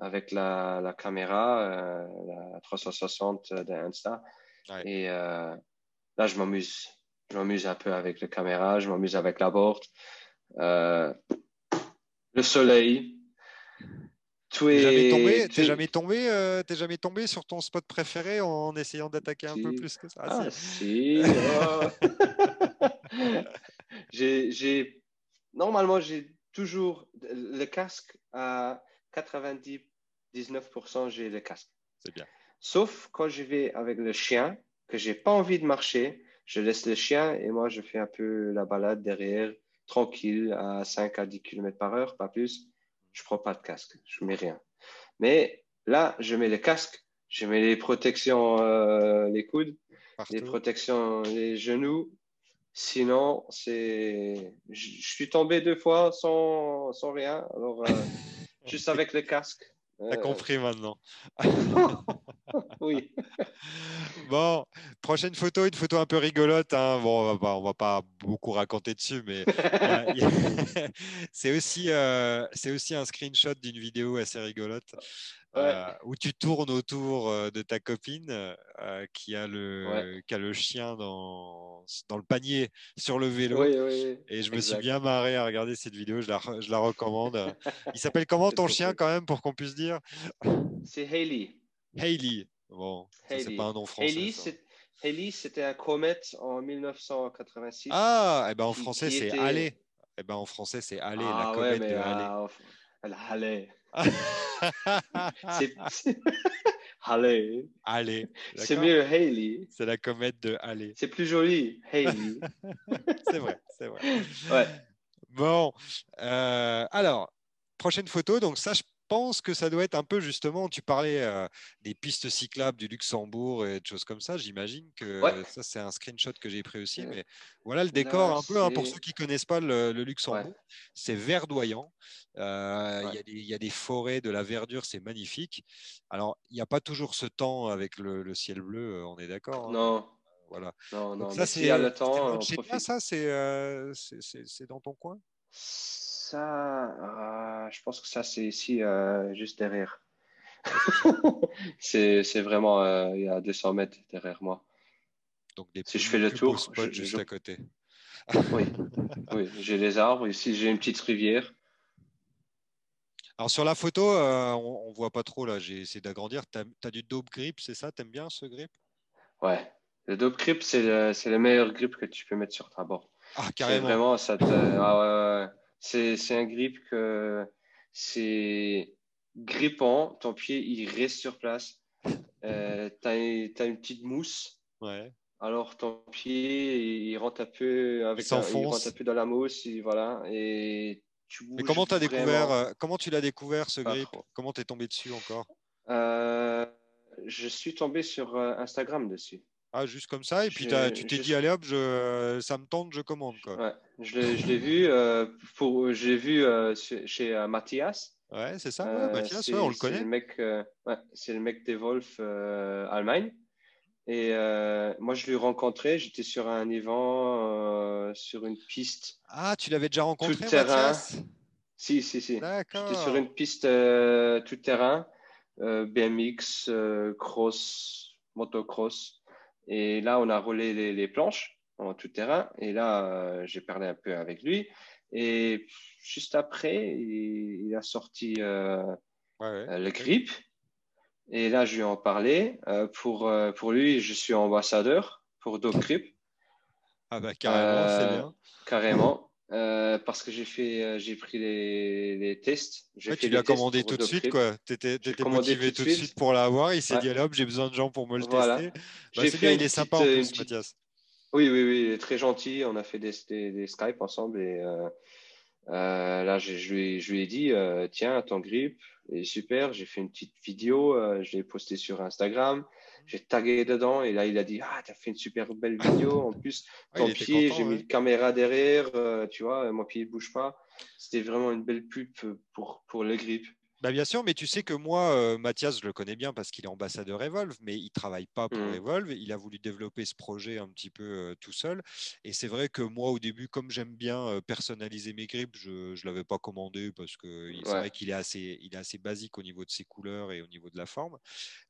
avec la, la caméra, euh, la 360 d'Insta. Et euh, là, je m'amuse. Je m'amuse un peu avec la caméra, je m'amuse avec la board. le soleil, T'es jamais tombé, t'es jamais tombé, euh, jamais tombé sur ton spot préféré en essayant d'attaquer un peu plus que ça? Ah, ah si. Oh. j'ai, normalement, j'ai toujours le casque à 99%, j'ai le casque. C'est bien. Sauf quand je vais avec le chien, que j'ai pas envie de marcher, je laisse le chien et moi je fais un peu la balade derrière, tranquille, à 5 à 10 km par heure, pas plus je prends pas de casque, je mets rien. Mais là, je mets le casque, je mets les protections, euh, les coudes, les protections, les genoux. Sinon, c'est, je, suis tombé deux fois sans, sans rien. Alors, euh, juste avec le casque. T'as compris maintenant. oui. Bon, prochaine photo, une photo un peu rigolote. Hein. Bon, on va, pas, va pas beaucoup raconter dessus, mais c'est aussi, euh, c'est aussi un screenshot d'une vidéo assez rigolote. Euh, où tu tournes autour euh, de ta copine euh, qui, a le, qui a le chien dans, dans le panier sur le vélo. et je me suis bien marré à regarder cette vidéo, je la, je la recommande. Il s'appelle comment ton chien quand même pour qu'on puisse dire? C'est Hailey. Hailey. Bon, c'est pas un nom français. Hailey, c'était un comète en 1986. Ah, et eh ben en français c'est eh ben en français c'est la ah comète de Allez. Allez. Allez. C'est mieux Hailey. C'est la comète de Allez. C'est plus joli, Hailey. c'est vrai, c'est vrai. Ouais. Bon, euh, alors, prochaine photo. Donc ça, je pense que ça doit être un peu justement, tu parlais euh, des pistes cyclables du Luxembourg et de choses comme ça. J'imagine que ça, c'est un screenshot que j'ai pris aussi. Mais voilà le décor un peu, hein, pour ceux qui ne connaissent pas le, Luxembourg. C'est verdoyant. Euh, il y, a des forêts, de la verdure, c'est magnifique. Alors, il n'y a pas toujours ce temps avec le, ciel bleu, euh, on est d'accord hein. Non. Voilà. Non, non, ça, c'est le temps. ça, c'est dans ton coin? Ça, euh, je pense que ça, c'est ici, euh, juste derrière. c'est vraiment, euh, il y a 200 mètres derrière moi. Donc des si je fais le tour, je, juste à côté. oui, oui j'ai les arbres. Ici, j'ai une petite rivière. Alors sur la photo, on, voit pas trop là. J'ai essayé d'agrandir. Tu as, du dope grip, c'est ça? T'aimes bien ce grip? Ouais. Le dope grip, c'est le, le, meilleur grip que tu peux mettre sur ta board. Ah carrément. Vraiment, ça te. Ah, ouais, c'est un grip que c'est grippant, ton pied il reste sur place. Euh, tu as, une petite mousse. Ouais. Alors ton pied il rentre un peu avec il, rentre un peu dans la mousse, et voilà. Et tu Mais comment as découvert euh, Comment tu l'as découvert ce grip? Comment tu es tombé dessus encore? Euh, Je suis tombé sur Instagram dessus. Ah, juste comme ça, et puis tu t'es dit, allez hop, je, ça me tente, je commande. Quoi. Ouais, je l'ai vu, euh, pour, j'ai vu euh, chez, euh, Mathias. Ouais, c'est ça, ouais, Mathias, ouais, on le connaît. C'est le le mec des Wolf Allemagne. Et moi, je l'ai rencontré, j'étais sur un event, sur une piste. Ah, tu l'avais déjà rencontré, tout terrain. Si, si, si. J'étais sur une piste tout terrain, BMX, cross, motocross. Et là, on a roulé les, planches en tout terrain. Et là, euh, j'ai parlé un peu avec lui. Et juste après, il, a sorti euh, euh, le grip. Et là, je lui en parlais. pour, pour lui, je suis ambassadeur pour Dog Grip. Ah bah carrément, c'est bien. Carrément. Parce que j'ai fait, j'ai pris les, tests. Ouais, tu l'as commandé tout de suite, quoi. Tu étais, motivé tout de suite, pour l'avoir. Il s'est dit, allez hop, j'ai besoin de gens pour me le tester. Bah, c'est bien, il est sympa en plus, Mathias. Oui, oui, oui, il est très gentil. On a fait des, des, Skype ensemble et euh, euh, là, je, je, lui, je, lui, ai dit, euh, tiens, ton grip est super. J'ai fait une petite vidéo, je l'ai postée sur Instagram. J'ai tagué dedans et là, il a dit, ah, tu as fait une super belle vidéo. En plus, ton pied, j'ai mis une caméra derrière, tu vois, mon pied ne bouge pas. C'était vraiment une belle pub pour, pour le grip. Bah bien sûr, mais tu sais que moi, euh, Mathias, je le connais bien parce qu'il est ambassadeur Evolve, mais il travaille pas pour Mm. Evolve. Il a voulu développer ce projet un petit peu euh, tout seul. Et c'est vrai que moi, au début, comme j'aime bien euh, personnaliser mes grips, je ne l'avais pas commandé parce que c'est Ouais. vrai qu'il est assez, il est assez basique au niveau de ses couleurs et au niveau de la forme.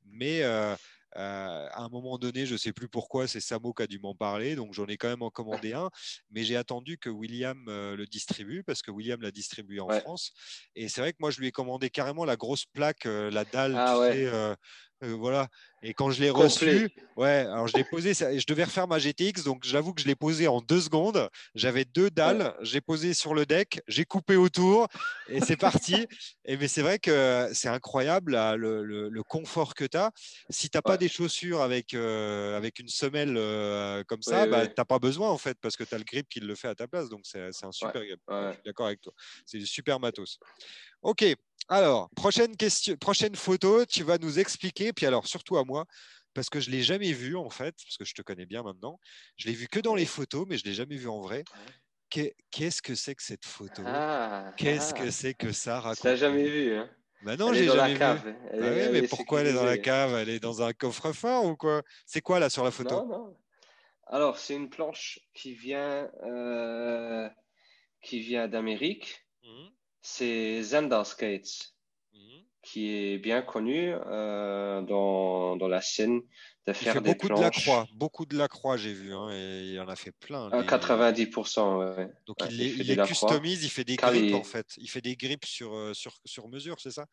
Mais euh, euh, à un moment donné, je ne sais plus pourquoi, c'est Samo qui a dû m'en parler, donc j'en ai quand même en commandé un. Mais j'ai attendu que William euh, le distribue parce que William l'a distribué en Ouais. France. Et c'est vrai que moi, je lui ai commandé carrément la grosse plaque, euh, la dalle, Ah tu ouais. sais, euh, voilà. Et quand je l'ai reçu, ouais, alors je l'ai posé, ça- je devais refaire ma GTX, donc j'avoue que je l'ai posé en deux secondes. J'avais deux dalles, j'ai posé sur le deck, j'ai coupé autour et c'est parti. Et mais c'est vrai que c'est incroyable là, le, le- le confort que tu as. Si tu n'as pas des chaussures avec, euh, avec une semelle euh, comme ça, Ouais, bah, ouais. tu n'as pas besoin en fait, parce que tu as le grip qui le fait à ta place. Donc c'est un super grip. Je suis d'accord avec toi. C'est du super matos. Ok, alors, prochaine, question, prochaine photo, tu vas nous expliquer, puis alors surtout à moi, parce que je ne l'ai jamais vu en fait, parce que je te connais bien maintenant. Je l'ai vu que dans les photos, mais je ne l'ai jamais vu en vrai. Qu'est- Qu'est-ce que c'est que cette photo? Ah, Qu'est-ce ah. que c'est que ça Tu raconte l'as jamais vu, hein? Bah non, j'ai jamais vu. Bah Elle est- oui, elle mais pourquoi elle est dans la cave? Elle est dans un coffre-fort ou quoi? C'est quoi là sur la photo? Non, non. Alors, c'est une planche qui vient, euh, qui vient d'Amérique. Mhm, C'est Zendar Skates, mhm. qui est bien connu euh, dans, dans la scène de Il faire fait des beaucoup de la croix, beaucoup de la croix, j'ai vu, hein, et il en a fait plein. à des- 90%. ouais. Donc Ouais, il il les, fait il les croix. customise, il fait des Car grips il- en fait. Il fait des grips sur, euh, sur, sur mesure, c'est ça?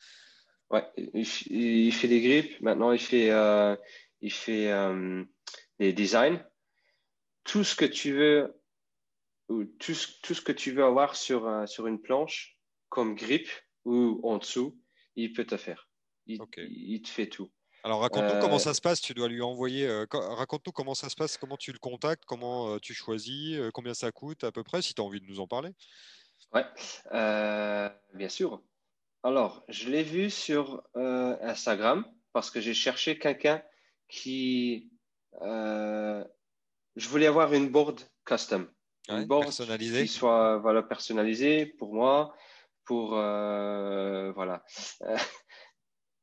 Ouais, il, il fait des grips. Maintenant, il fait, euh, il fait euh, des designs. Tout ce que tu veux, ou tout, ce- tout ce que tu veux avoir sur, sur une planche, comme grip ou en dessous, il peut te faire. Il, te fait tout. Alors raconte-nous comment Euh, ça se passe. Tu dois lui envoyer. euh, co- raconte-nous comment ça se passe, comment tu le contactes, comment euh, tu choisis, combien ça coûte à peu près, si tu as envie de nous en parler. Ouais, bien sûr. Alors, je l'ai vu sur Instagram parce que j'ai cherché quelqu'un qui. je voulais avoir une board custom. Ouais, une board personnalisée. qui soit voilà, personnalisée pour moi, pour. euh, voilà. Euh,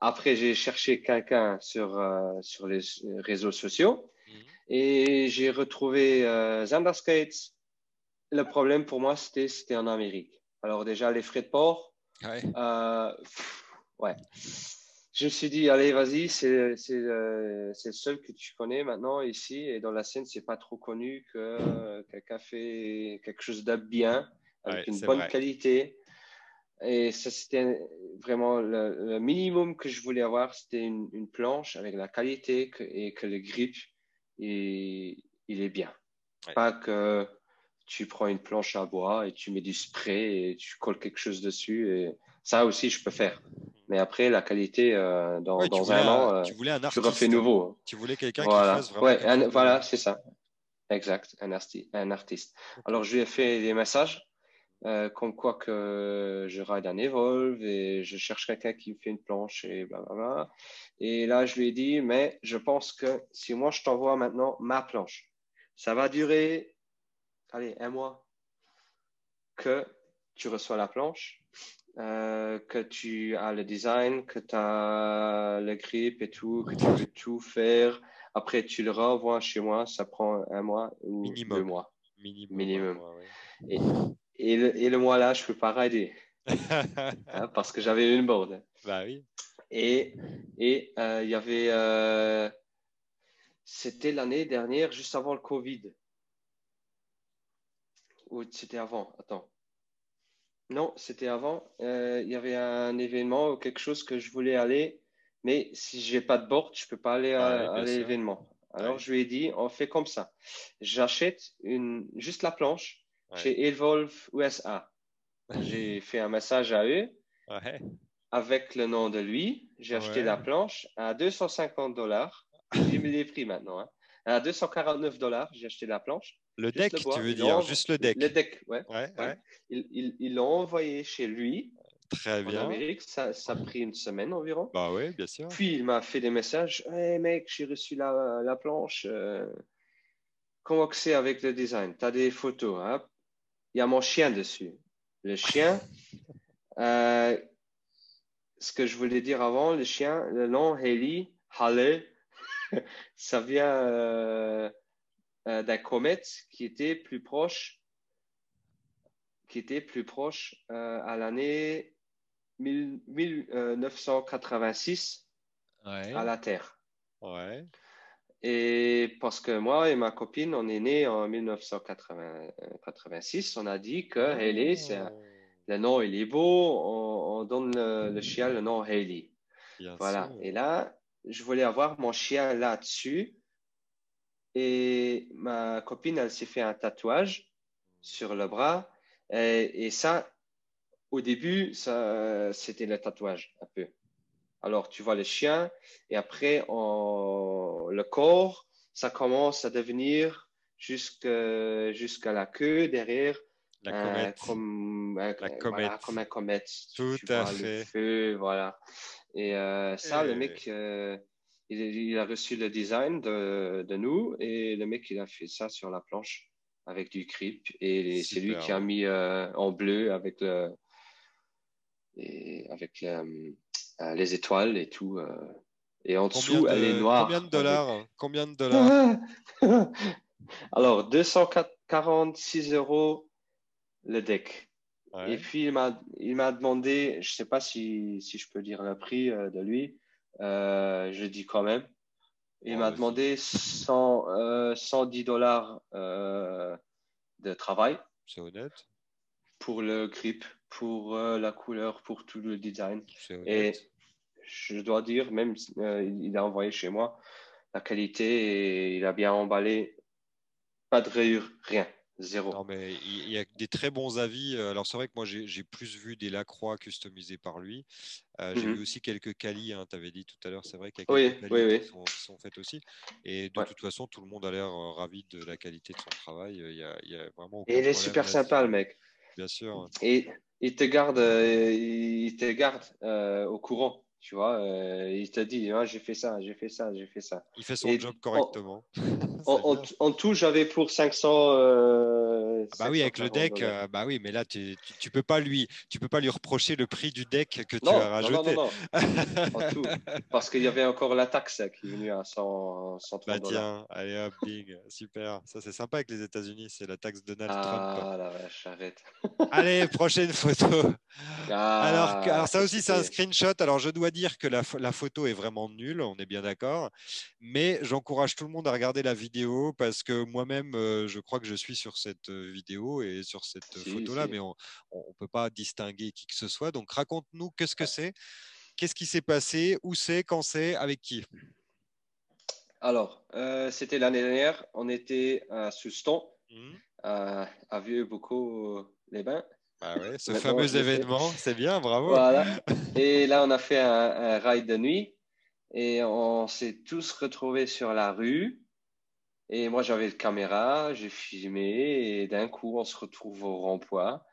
Après, j'ai cherché quelqu'un sur, euh, sur les réseaux sociaux Mhm. et j'ai retrouvé euh, Zander Skates. Le problème pour moi, c'était c'était en Amérique. Alors déjà, les frais de port, Ouais. pff, ouais. Je me suis dit, allez, vas-y, c'est c'est le seul que tu connais maintenant ici. Et dans la scène, c'est pas trop connu que quelqu'un fait quelque chose de bien, avec Ouais, une bonne vrai. qualité. Et ça, c'était vraiment le, le minimum que je voulais avoir. C'était une, une planche avec la qualité que- et que le grip, il, il est bien. Ouais. Pas que tu prends une planche à bois et tu mets du spray et tu colles quelque chose dessus. Et ça aussi, je peux faire. Mais après, la qualité, euh, dans, Ouais, tu, dans voulais un an, euh, tu voulais un artiste. refais nouveau. Tu voulais quelqu'un Voilà, qui fasse vraiment. ouais, un- voilà, c'est ça. Exact, un, arti- un artiste. Alors, je lui ai fait des messages, euh, comme quoi que je ride un Evolve et je cherche quelqu'un qui me fait une planche et blablabla. Et là, je lui ai dit, mais je pense que si moi je t'envoie maintenant ma planche, ça va durer, allez, un mois que tu reçois la planche, euh, que tu as le design, que tu as le grip et tout, que tu peux tout faire. Après, tu le renvoies chez moi, ça prend un mois ou Minimum. deux mois. Minimum. Minimum. ouais, ouais. Et, et, le, et le mois là, je peux pas rider hein, parce que j'avais une board. bah oui. Et et euh, il y avait, euh, c'était l'année dernière, juste avant le Covid. Ou c'était avant, attends. Non, c'était avant. Euh, il y avait un événement ou quelque chose que je voulais aller, mais si j'ai pas de board, je peux pas aller à, Ah à l'événement. Alors Ouais. je lui ai dit, on fait comme ça. J'achète une juste la planche Ouais. chez Evolve USA. J'ai fait un message à eux Ouais. avec le nom de lui. J'ai acheté la planche à 250 dollars. J'ai mis les prix maintenant. hein. À 249 dollars, j'ai acheté la planche. Le deck, le tu veux Ils dire, juste le deck. Le deck, ouais. Ils l'ont envoyé chez lui Très en bien. Amérique. Ça, ça a pris une semaine environ. Bah oui, bien sûr. Puis il m'a fait des messages. Hey mec, j'ai reçu la, la planche. euh, comment que c'est avec le design? Tu as des photos. Hein? Il y a mon chien dessus. Le chien, euh, ce que je voulais dire avant, le chien, le nom Haley, Halle, ça vient euh, euh, d'un comète qui était plus proche, qui était plus proche euh, à l'année 1986 à la Terre. Ouais. Et parce que moi et ma copine, on est nés en 1986, on a dit que Haley, c'est Oh. le nom il est beau, on, on donne le, le chien le nom Haley. Bien Voilà. sûr. Et là, je voulais avoir mon chien là-dessus. Et ma copine, elle s'est fait un tatouage sur le bras. Et, et ça, au début, ça, c'était le tatouage, un peu. Alors, tu vois le chien, et après, on- le corps, ça commence à devenir jusqu'à la queue derrière, La comète. comme, un- La voilà, comète. comme un comète. Tout tu à vois, le fait. feu, voilà. Et euh, ça, Et- le mec, euh, il, il a reçu le design de, de nous et le mec, il a fait ça sur la planche avec du creep. Et c'est lui qui a mis euh, en bleu avec, le, et avec euh, les étoiles et tout. euh. Et en dessous, elle est noire. combien de dollars Combien de dollars? Alors, 246 euros le deck. Et puis, il m'a, demandé, je sais pas si, si je peux dire le prix euh, de lui, euh, je dis quand même. Il m'a demandé 100, euh, 110 dollars euh, de travail C'est honnête. pour le grip, pour euh, la couleur, pour tout le design. Et je dois dire, même euh, il a envoyé chez moi la qualité et il a bien emballé. Pas de rayures, rien, zéro. Non, mais il y a des très bons avis. Euh, Alors, c'est vrai que moi, j'ai plus vu des Lacroix customisés par lui. Euh, j'ai Mhm. vu aussi quelques quali, hein, tu avais dit tout à l'heure, c'est vrai qu'il y a Oui, quelques oui, qui, oui. Sont, qui sont faites aussi. Et de Ouais. toute façon, tout le monde a l'air ravi de la qualité de son travail. Il y a, il y a vraiment Et il est super sympa, le mec. Bien sûr. Et il te garde, euh, il te garde euh, au courant, tu vois. euh, il te dit, Ah, j'ai fait ça, j'ai fait ça, j'ai fait ça. Il fait son Et job en- correctement. En, tout, j'avais pour 500. euh, Ah bah oui, avec le 540 deck, euh, bah oui, mais là, tu, tu, tu peux pas lui, tu peux pas lui reprocher le prix du deck que tu Non, as non, non, rajouté. non, non, en tout. Parce qu'il y avait encore la taxe qui est venue à 100, 130 Bah tiens, allez hop, bing, super. Ça c'est sympa avec les États-Unis, c'est la taxe Donald Trump. Ah la vache, arrête. Allez, prochaine photo. Alors, Ah, alors ça aussi c'est un screenshot. Alors je dois dire que la, pho- la photo est vraiment nulle, on est bien d'accord. Mais j'encourage tout le monde à regarder la vidéo parce que moi-même euh, je crois que je suis sur cette euh, vidéo et sur cette Si, photo-là, si. mais on ne peut pas distinguer qui que ce soit. Donc raconte-nous qu'est-ce que c'est, qu'est-ce qui s'est passé, où c'est, quand c'est, avec qui? Alors, euh, c'était l'année dernière, on était à Souston, Mhm. à, à Vieux-Beaucoup-les-Bains. Ah ouais, ce Maintenant, fameux événement, c'est bien, bravo. Voilà. Et là, on a fait un, un ride de nuit et on s'est tous retrouvés sur la rue. Et moi, j'avais le caméra, j'ai filmé et d'un coup, on se retrouve au rond-point.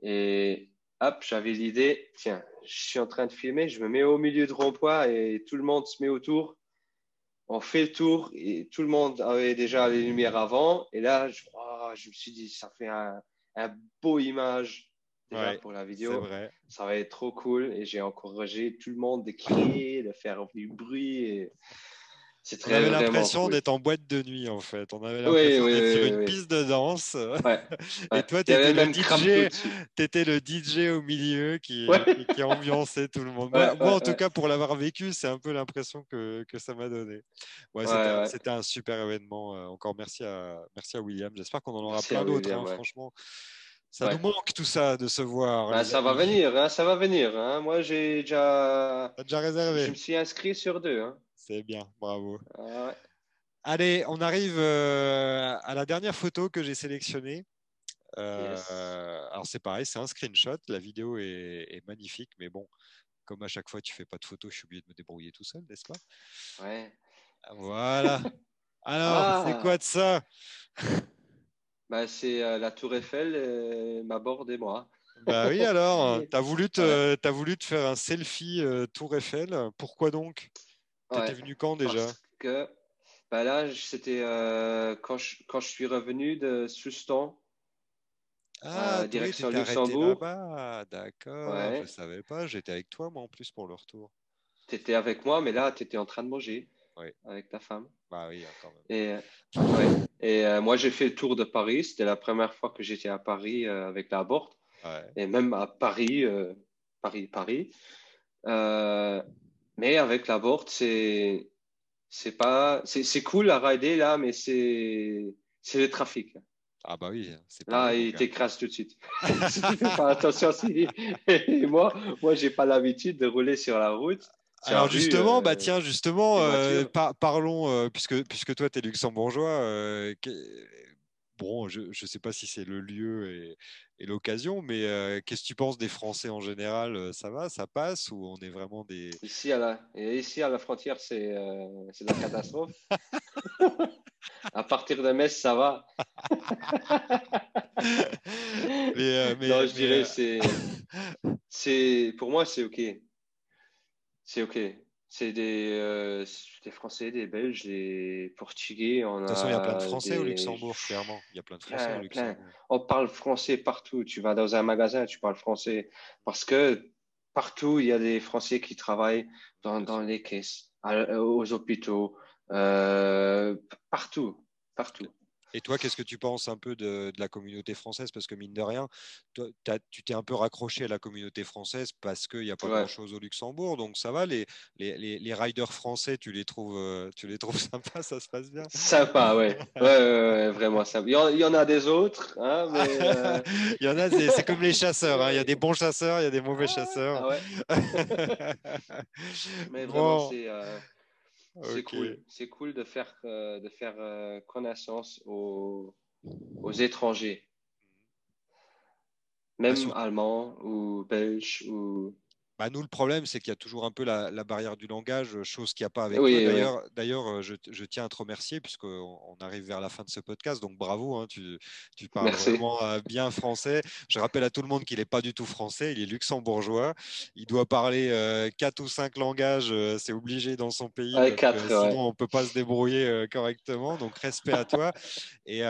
Et hop, j'avais l'idée, tiens, je suis en train de filmer, je me mets au milieu de rond-point et tout le monde se met autour. On fait le tour et tout le monde avait déjà les lumières avant. Et là, je, oh, je me suis dit, ça fait un, un beau image déjà Ouais, pour la vidéo vrai. ça va être trop cool et j'ai encouragé tout le monde de crier, de faire du bruit. Et... C'est On avait l'impression cool. d'être en boîte de nuit en fait. On avait l'impression oui, d'être oui, sur une piste de danse. Ouais, Et toi, avait t'étais le DJ, au milieu qui, Ouais. qui, ambiançait tout le monde. Moi, en tout cas, pour l'avoir vécu, c'est un peu l'impression que, que ça m'a donné. Ouais, c'était un- super événement. Euh, Encore merci à, merci à William. J'espère qu'on en aura Merci plein d'autres. Hein. Franchement, ça Ouais. nous manque tout ça de se voir. Ben, les ça va venir, hein, ça va venir. Hein. Moi, j'ai déjà. Déjà Je réservé. me suis inscrit sur deux. Hein. C'est bien, bravo. Ah ouais. Allez, on arrive euh, à la dernière photo que j'ai sélectionnée. Euh, Yes. Alors c'est pareil, c'est un screenshot. La vidéo est, est magnifique, mais bon, comme à chaque fois tu fais pas de photos, je suis obligé de me débrouiller tout seul, n'est-ce pas? Ouais. Voilà. Alors, c'est Ah. quoi de ça? Ben, c'est euh, la Tour Eiffel, euh, ma et moi. Bah oui, alors, t'as voulu te, voulu te faire un selfie euh, Tour Eiffel. Pourquoi donc? T'étais Ouais. venu quand déjà? Parce que ben là, c'était quand, je, quand je suis revenu de Souston. ah, direction Luxembourg. D'accord, je ne savais pas. J'étais avec toi, moi, en plus, pour le retour. Tu étais avec moi, mais là, tu étais en train de manger avec ta femme. Bah oui, quand même. Et, ouais. et euh, moi, j'ai fait le tour de Paris. C'était la première fois que j'étais à Paris euh, avec la Borte. Et même à Paris, euh, Paris, Paris. mais avec la Borte, c'est c'est pas c'est cool à rider là, mais c'est c'est le trafic. Ah bah oui. Là, il t'écrase tout de suite. pas attention, si. Et moi, moi, j'ai pas l'habitude de rouler sur la route. Alors justement, bah euh, tiens, justement, euh, parlons, euh, puisque, puisque toi, tu es luxembourgeois, bon, je ne sais pas si c'est le lieu et, l'occasion, mais qu'est-ce que tu penses des Français en général Ça va, ça passe ou on est vraiment des... Ici à la, ici à la frontière, c'est la catastrophe. à partir de Metz, ça va. mais, non, je dirais, c'est... Pour moi, c'est OK. C'est OK. C'est des, euh, des, Français, des Belges, des Portugais. On de toute façon, il y a plein de Français au Luxembourg, clairement. Il y a plein de Français au Luxembourg. On parle français partout. Tu vas dans un magasin, tu parles français. Parce que partout, il y a des Français qui travaillent dans, dans les caisses, aux hôpitaux, euh, partout, partout. Et toi, qu'est-ce que tu penses un peu de, la communauté française? Parce que mine de rien, toi, tu t'es un peu raccroché à la communauté française parce qu'il n'y a pas grand-chose au Luxembourg. Donc ça va, les, les, les, riders français, tu les, trouves, euh, tu les trouves sympas, ça se passe bien? Sympa, ouais. ouais, ouais, vraiment sympa. Il y, en, a des autres. Hein, mais, euh, il y en a, c'est comme les chasseurs. Hein. Il y a des bons chasseurs, il y a des mauvais ah, chasseurs. Ah mais vraiment, c'est... Euh, c'est cool. C'est cool de faire, euh, de faire euh, connaissance aux, aux étrangers. Même allemands ou belges ou bah, nous, le problème, c'est qu'il y a toujours un peu la, barrière du langage, chose qu'il n'y a pas avec toi. D'ailleurs, euh, je, tiens à te remercier puisqu'on on arrive vers la fin de ce podcast. Donc, bravo, hein, tu, parles vraiment euh, bien français. Je rappelle à tout le monde qu'il n'est pas du tout français, il est luxembourgeois. Il doit parler euh, quatre ou cinq langages, c'est obligé dans son pays. sinon, on ne peut pas se débrouiller correctement. Donc, respect à toi. Et,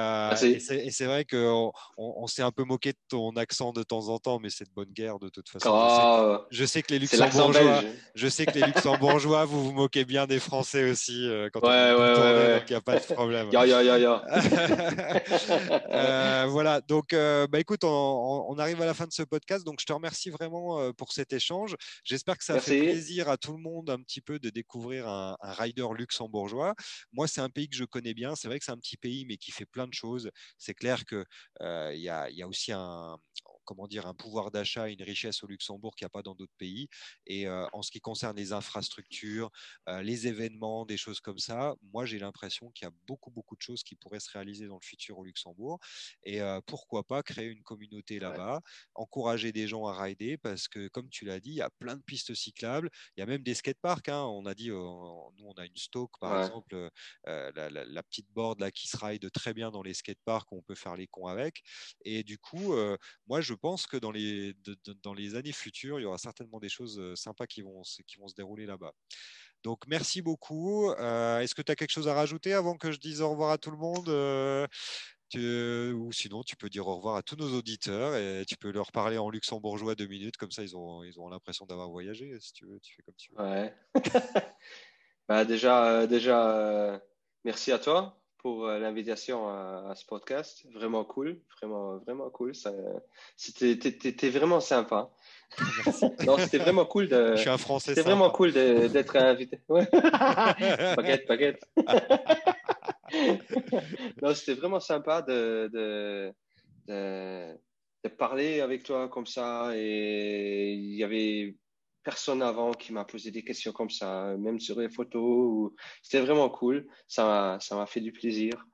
c'est vrai qu'on on, s'est un peu moqué de ton accent de temps en temps, mais c'est de bonne guerre de toute façon. je sais, que les Luxembourgeois, je sais que les Luxembourgeois, vous vous moquez bien des Français aussi euh, quand on ouais, ouais, donc il n'y a pas de problème. ya, ya, ya, ya. euh, voilà, donc euh, bah, écoute, on, on, arrive à la fin de ce podcast, donc je te remercie vraiment pour cet échange. J'espère que ça fait plaisir à tout le monde un petit peu de découvrir un, un rider luxembourgeois. Moi, c'est un pays que je connais bien. C'est vrai que c'est un petit pays, mais qui fait plein de choses. C'est clair qu'il il y a aussi un comment dire, un pouvoir d'achat et une richesse au Luxembourg qu'il n'y a pas dans d'autres pays. Et euh, en ce qui concerne les infrastructures, euh, les événements, des choses comme ça, moi j'ai l'impression qu'il y a beaucoup, beaucoup de choses qui pourraient se réaliser dans le futur au Luxembourg. Et euh, pourquoi pas créer une communauté là-bas, encourager des gens à rider, parce que comme tu l'as dit, il y a plein de pistes cyclables, il y a même des skateparks. Hein. On a dit, nous on a une Stoke par exemple, la, petite board là qui se ride très bien dans les skateparks, on peut faire les cons avec. Et du coup, moi je je pense que dans les, dans les années futures, il y aura certainement des choses euh, sympas qui vont, se dérouler là-bas. Donc, merci beaucoup. Euh, est-ce que tu as quelque chose à rajouter avant que je dise au revoir à tout le monde euh, Ou sinon, tu peux dire au revoir à tous nos auditeurs et tu peux leur parler en luxembourgeois deux minutes. Comme ça, ils ont l'impression d'avoir voyagé. Si tu veux, tu fais comme tu veux. Ouais. bah, déjà, déjà merci à toi pour euh, l'invitation à, ce podcast. Vraiment cool, vraiment, vraiment cool. C'était vraiment sympa. non, c'était vraiment cool de. Je suis un Français. C'était vraiment cool d'être invité. baguette, baguette. non, c'était vraiment sympa de, de, de, de, parler avec toi comme ça. Et il y avait personne avant qui m'a posé des questions comme ça, même sur les photos. C'était vraiment cool. Ça m'a fait du plaisir.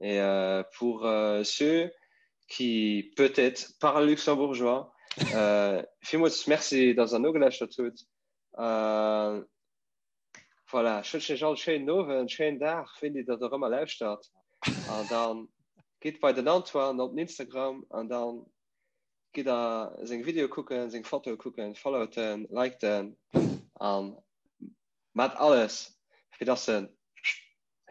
Et euh, pour euh, ceux qui peut-être parlent luxembourgeois, euh, fais-moi merci dans un ogla tout. Uh, voilà, schön al schön noven en schön dag vind ik dat er allemaal luistert. En dan geht bei den op Instagram en dan gi er seg Video kucken, seg Foto kucken, followten, liketen. An mat alles fir dat se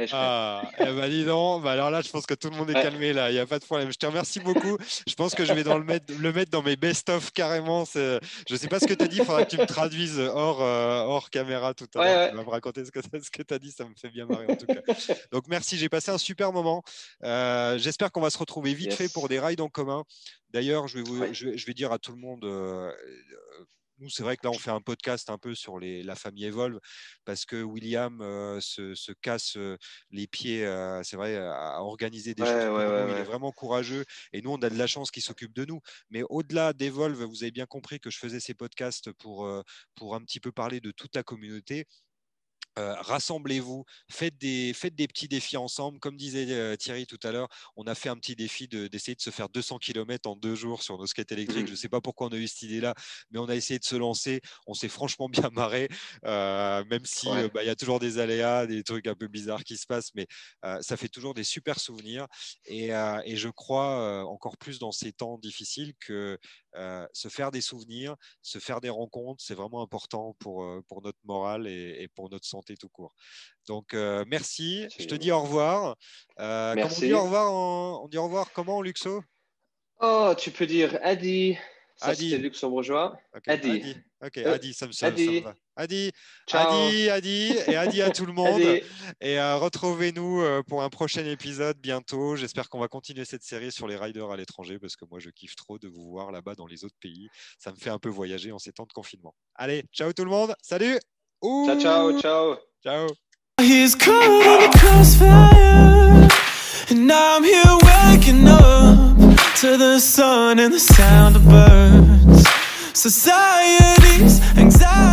ah, eh ben dis donc, bah alors là, je pense que tout le monde est calmé là, il n'y a pas de problème. Je te remercie beaucoup. Je pense que je vais dans le, mettre, le mettre dans mes best-of carrément. Je ne sais pas ce que tu as dit, il faudra que tu me traduises hors, euh, hors caméra tout à l'heure. Tu vas me raconter ce que, tu as dit, ça me fait bien marrer en tout cas. Donc merci, j'ai passé un super moment. Euh, j'espère qu'on va se retrouver vite fait pour des rides en commun. D'ailleurs, je, vais je, vais dire à tout le monde, euh, nous, c'est vrai que là, on fait un podcast un peu sur la famille Evolve parce que William euh, se, casse euh, les pieds, euh, c'est vrai, à organiser des choses. il est vraiment courageux et nous, on a de la chance qu'il s'occupe de nous. Mais au-delà d'Evolve, vous avez bien compris que je faisais ces podcasts pour, pour un petit peu parler de toute la communauté. Euh, rassemblez-vous, faites des, faites des petits défis ensemble. Comme disait euh, Thierry tout à l'heure, on a fait un petit défi d'essayer de, se faire 200 km en deux jours sur nos skates électriques. Je ne sais pas pourquoi on a eu cette idée-là, mais on a essayé de se lancer. On s'est franchement bien marré, euh, même si bah, il y a toujours des aléas, des trucs un peu bizarres qui se passent, mais ça fait toujours des super souvenirs. Et, et je crois encore plus dans ces temps difficiles que se faire des souvenirs, se faire des rencontres, c'est vraiment important pour, pour notre morale et, et pour notre santé tout court. Donc, euh, merci. Je te dis au revoir. Euh, on dit au revoir, on dit au revoir comment en luxo? Oh, tu peux dire Adi. Ça, Adi. luxembourgeois. Adi. Ok, Adi, ça me, ça, Adi. va. Adi, Adi, Adi, et Adi à tout le monde. Et euh, retrouvez-nous pour un prochain épisode bientôt. J'espère qu'on va continuer cette série sur les riders à l'étranger parce que moi, je kiffe trop de vous voir là-bas dans les autres pays. Ça me fait un peu voyager en ces temps de confinement. Allez, ciao tout le monde. Salut Ooh. Ciao, ciao, ciao. Ciao. He's caught in the crossfire, and now I'm here waking up to the sun and the sound of birds. Society's anxiety.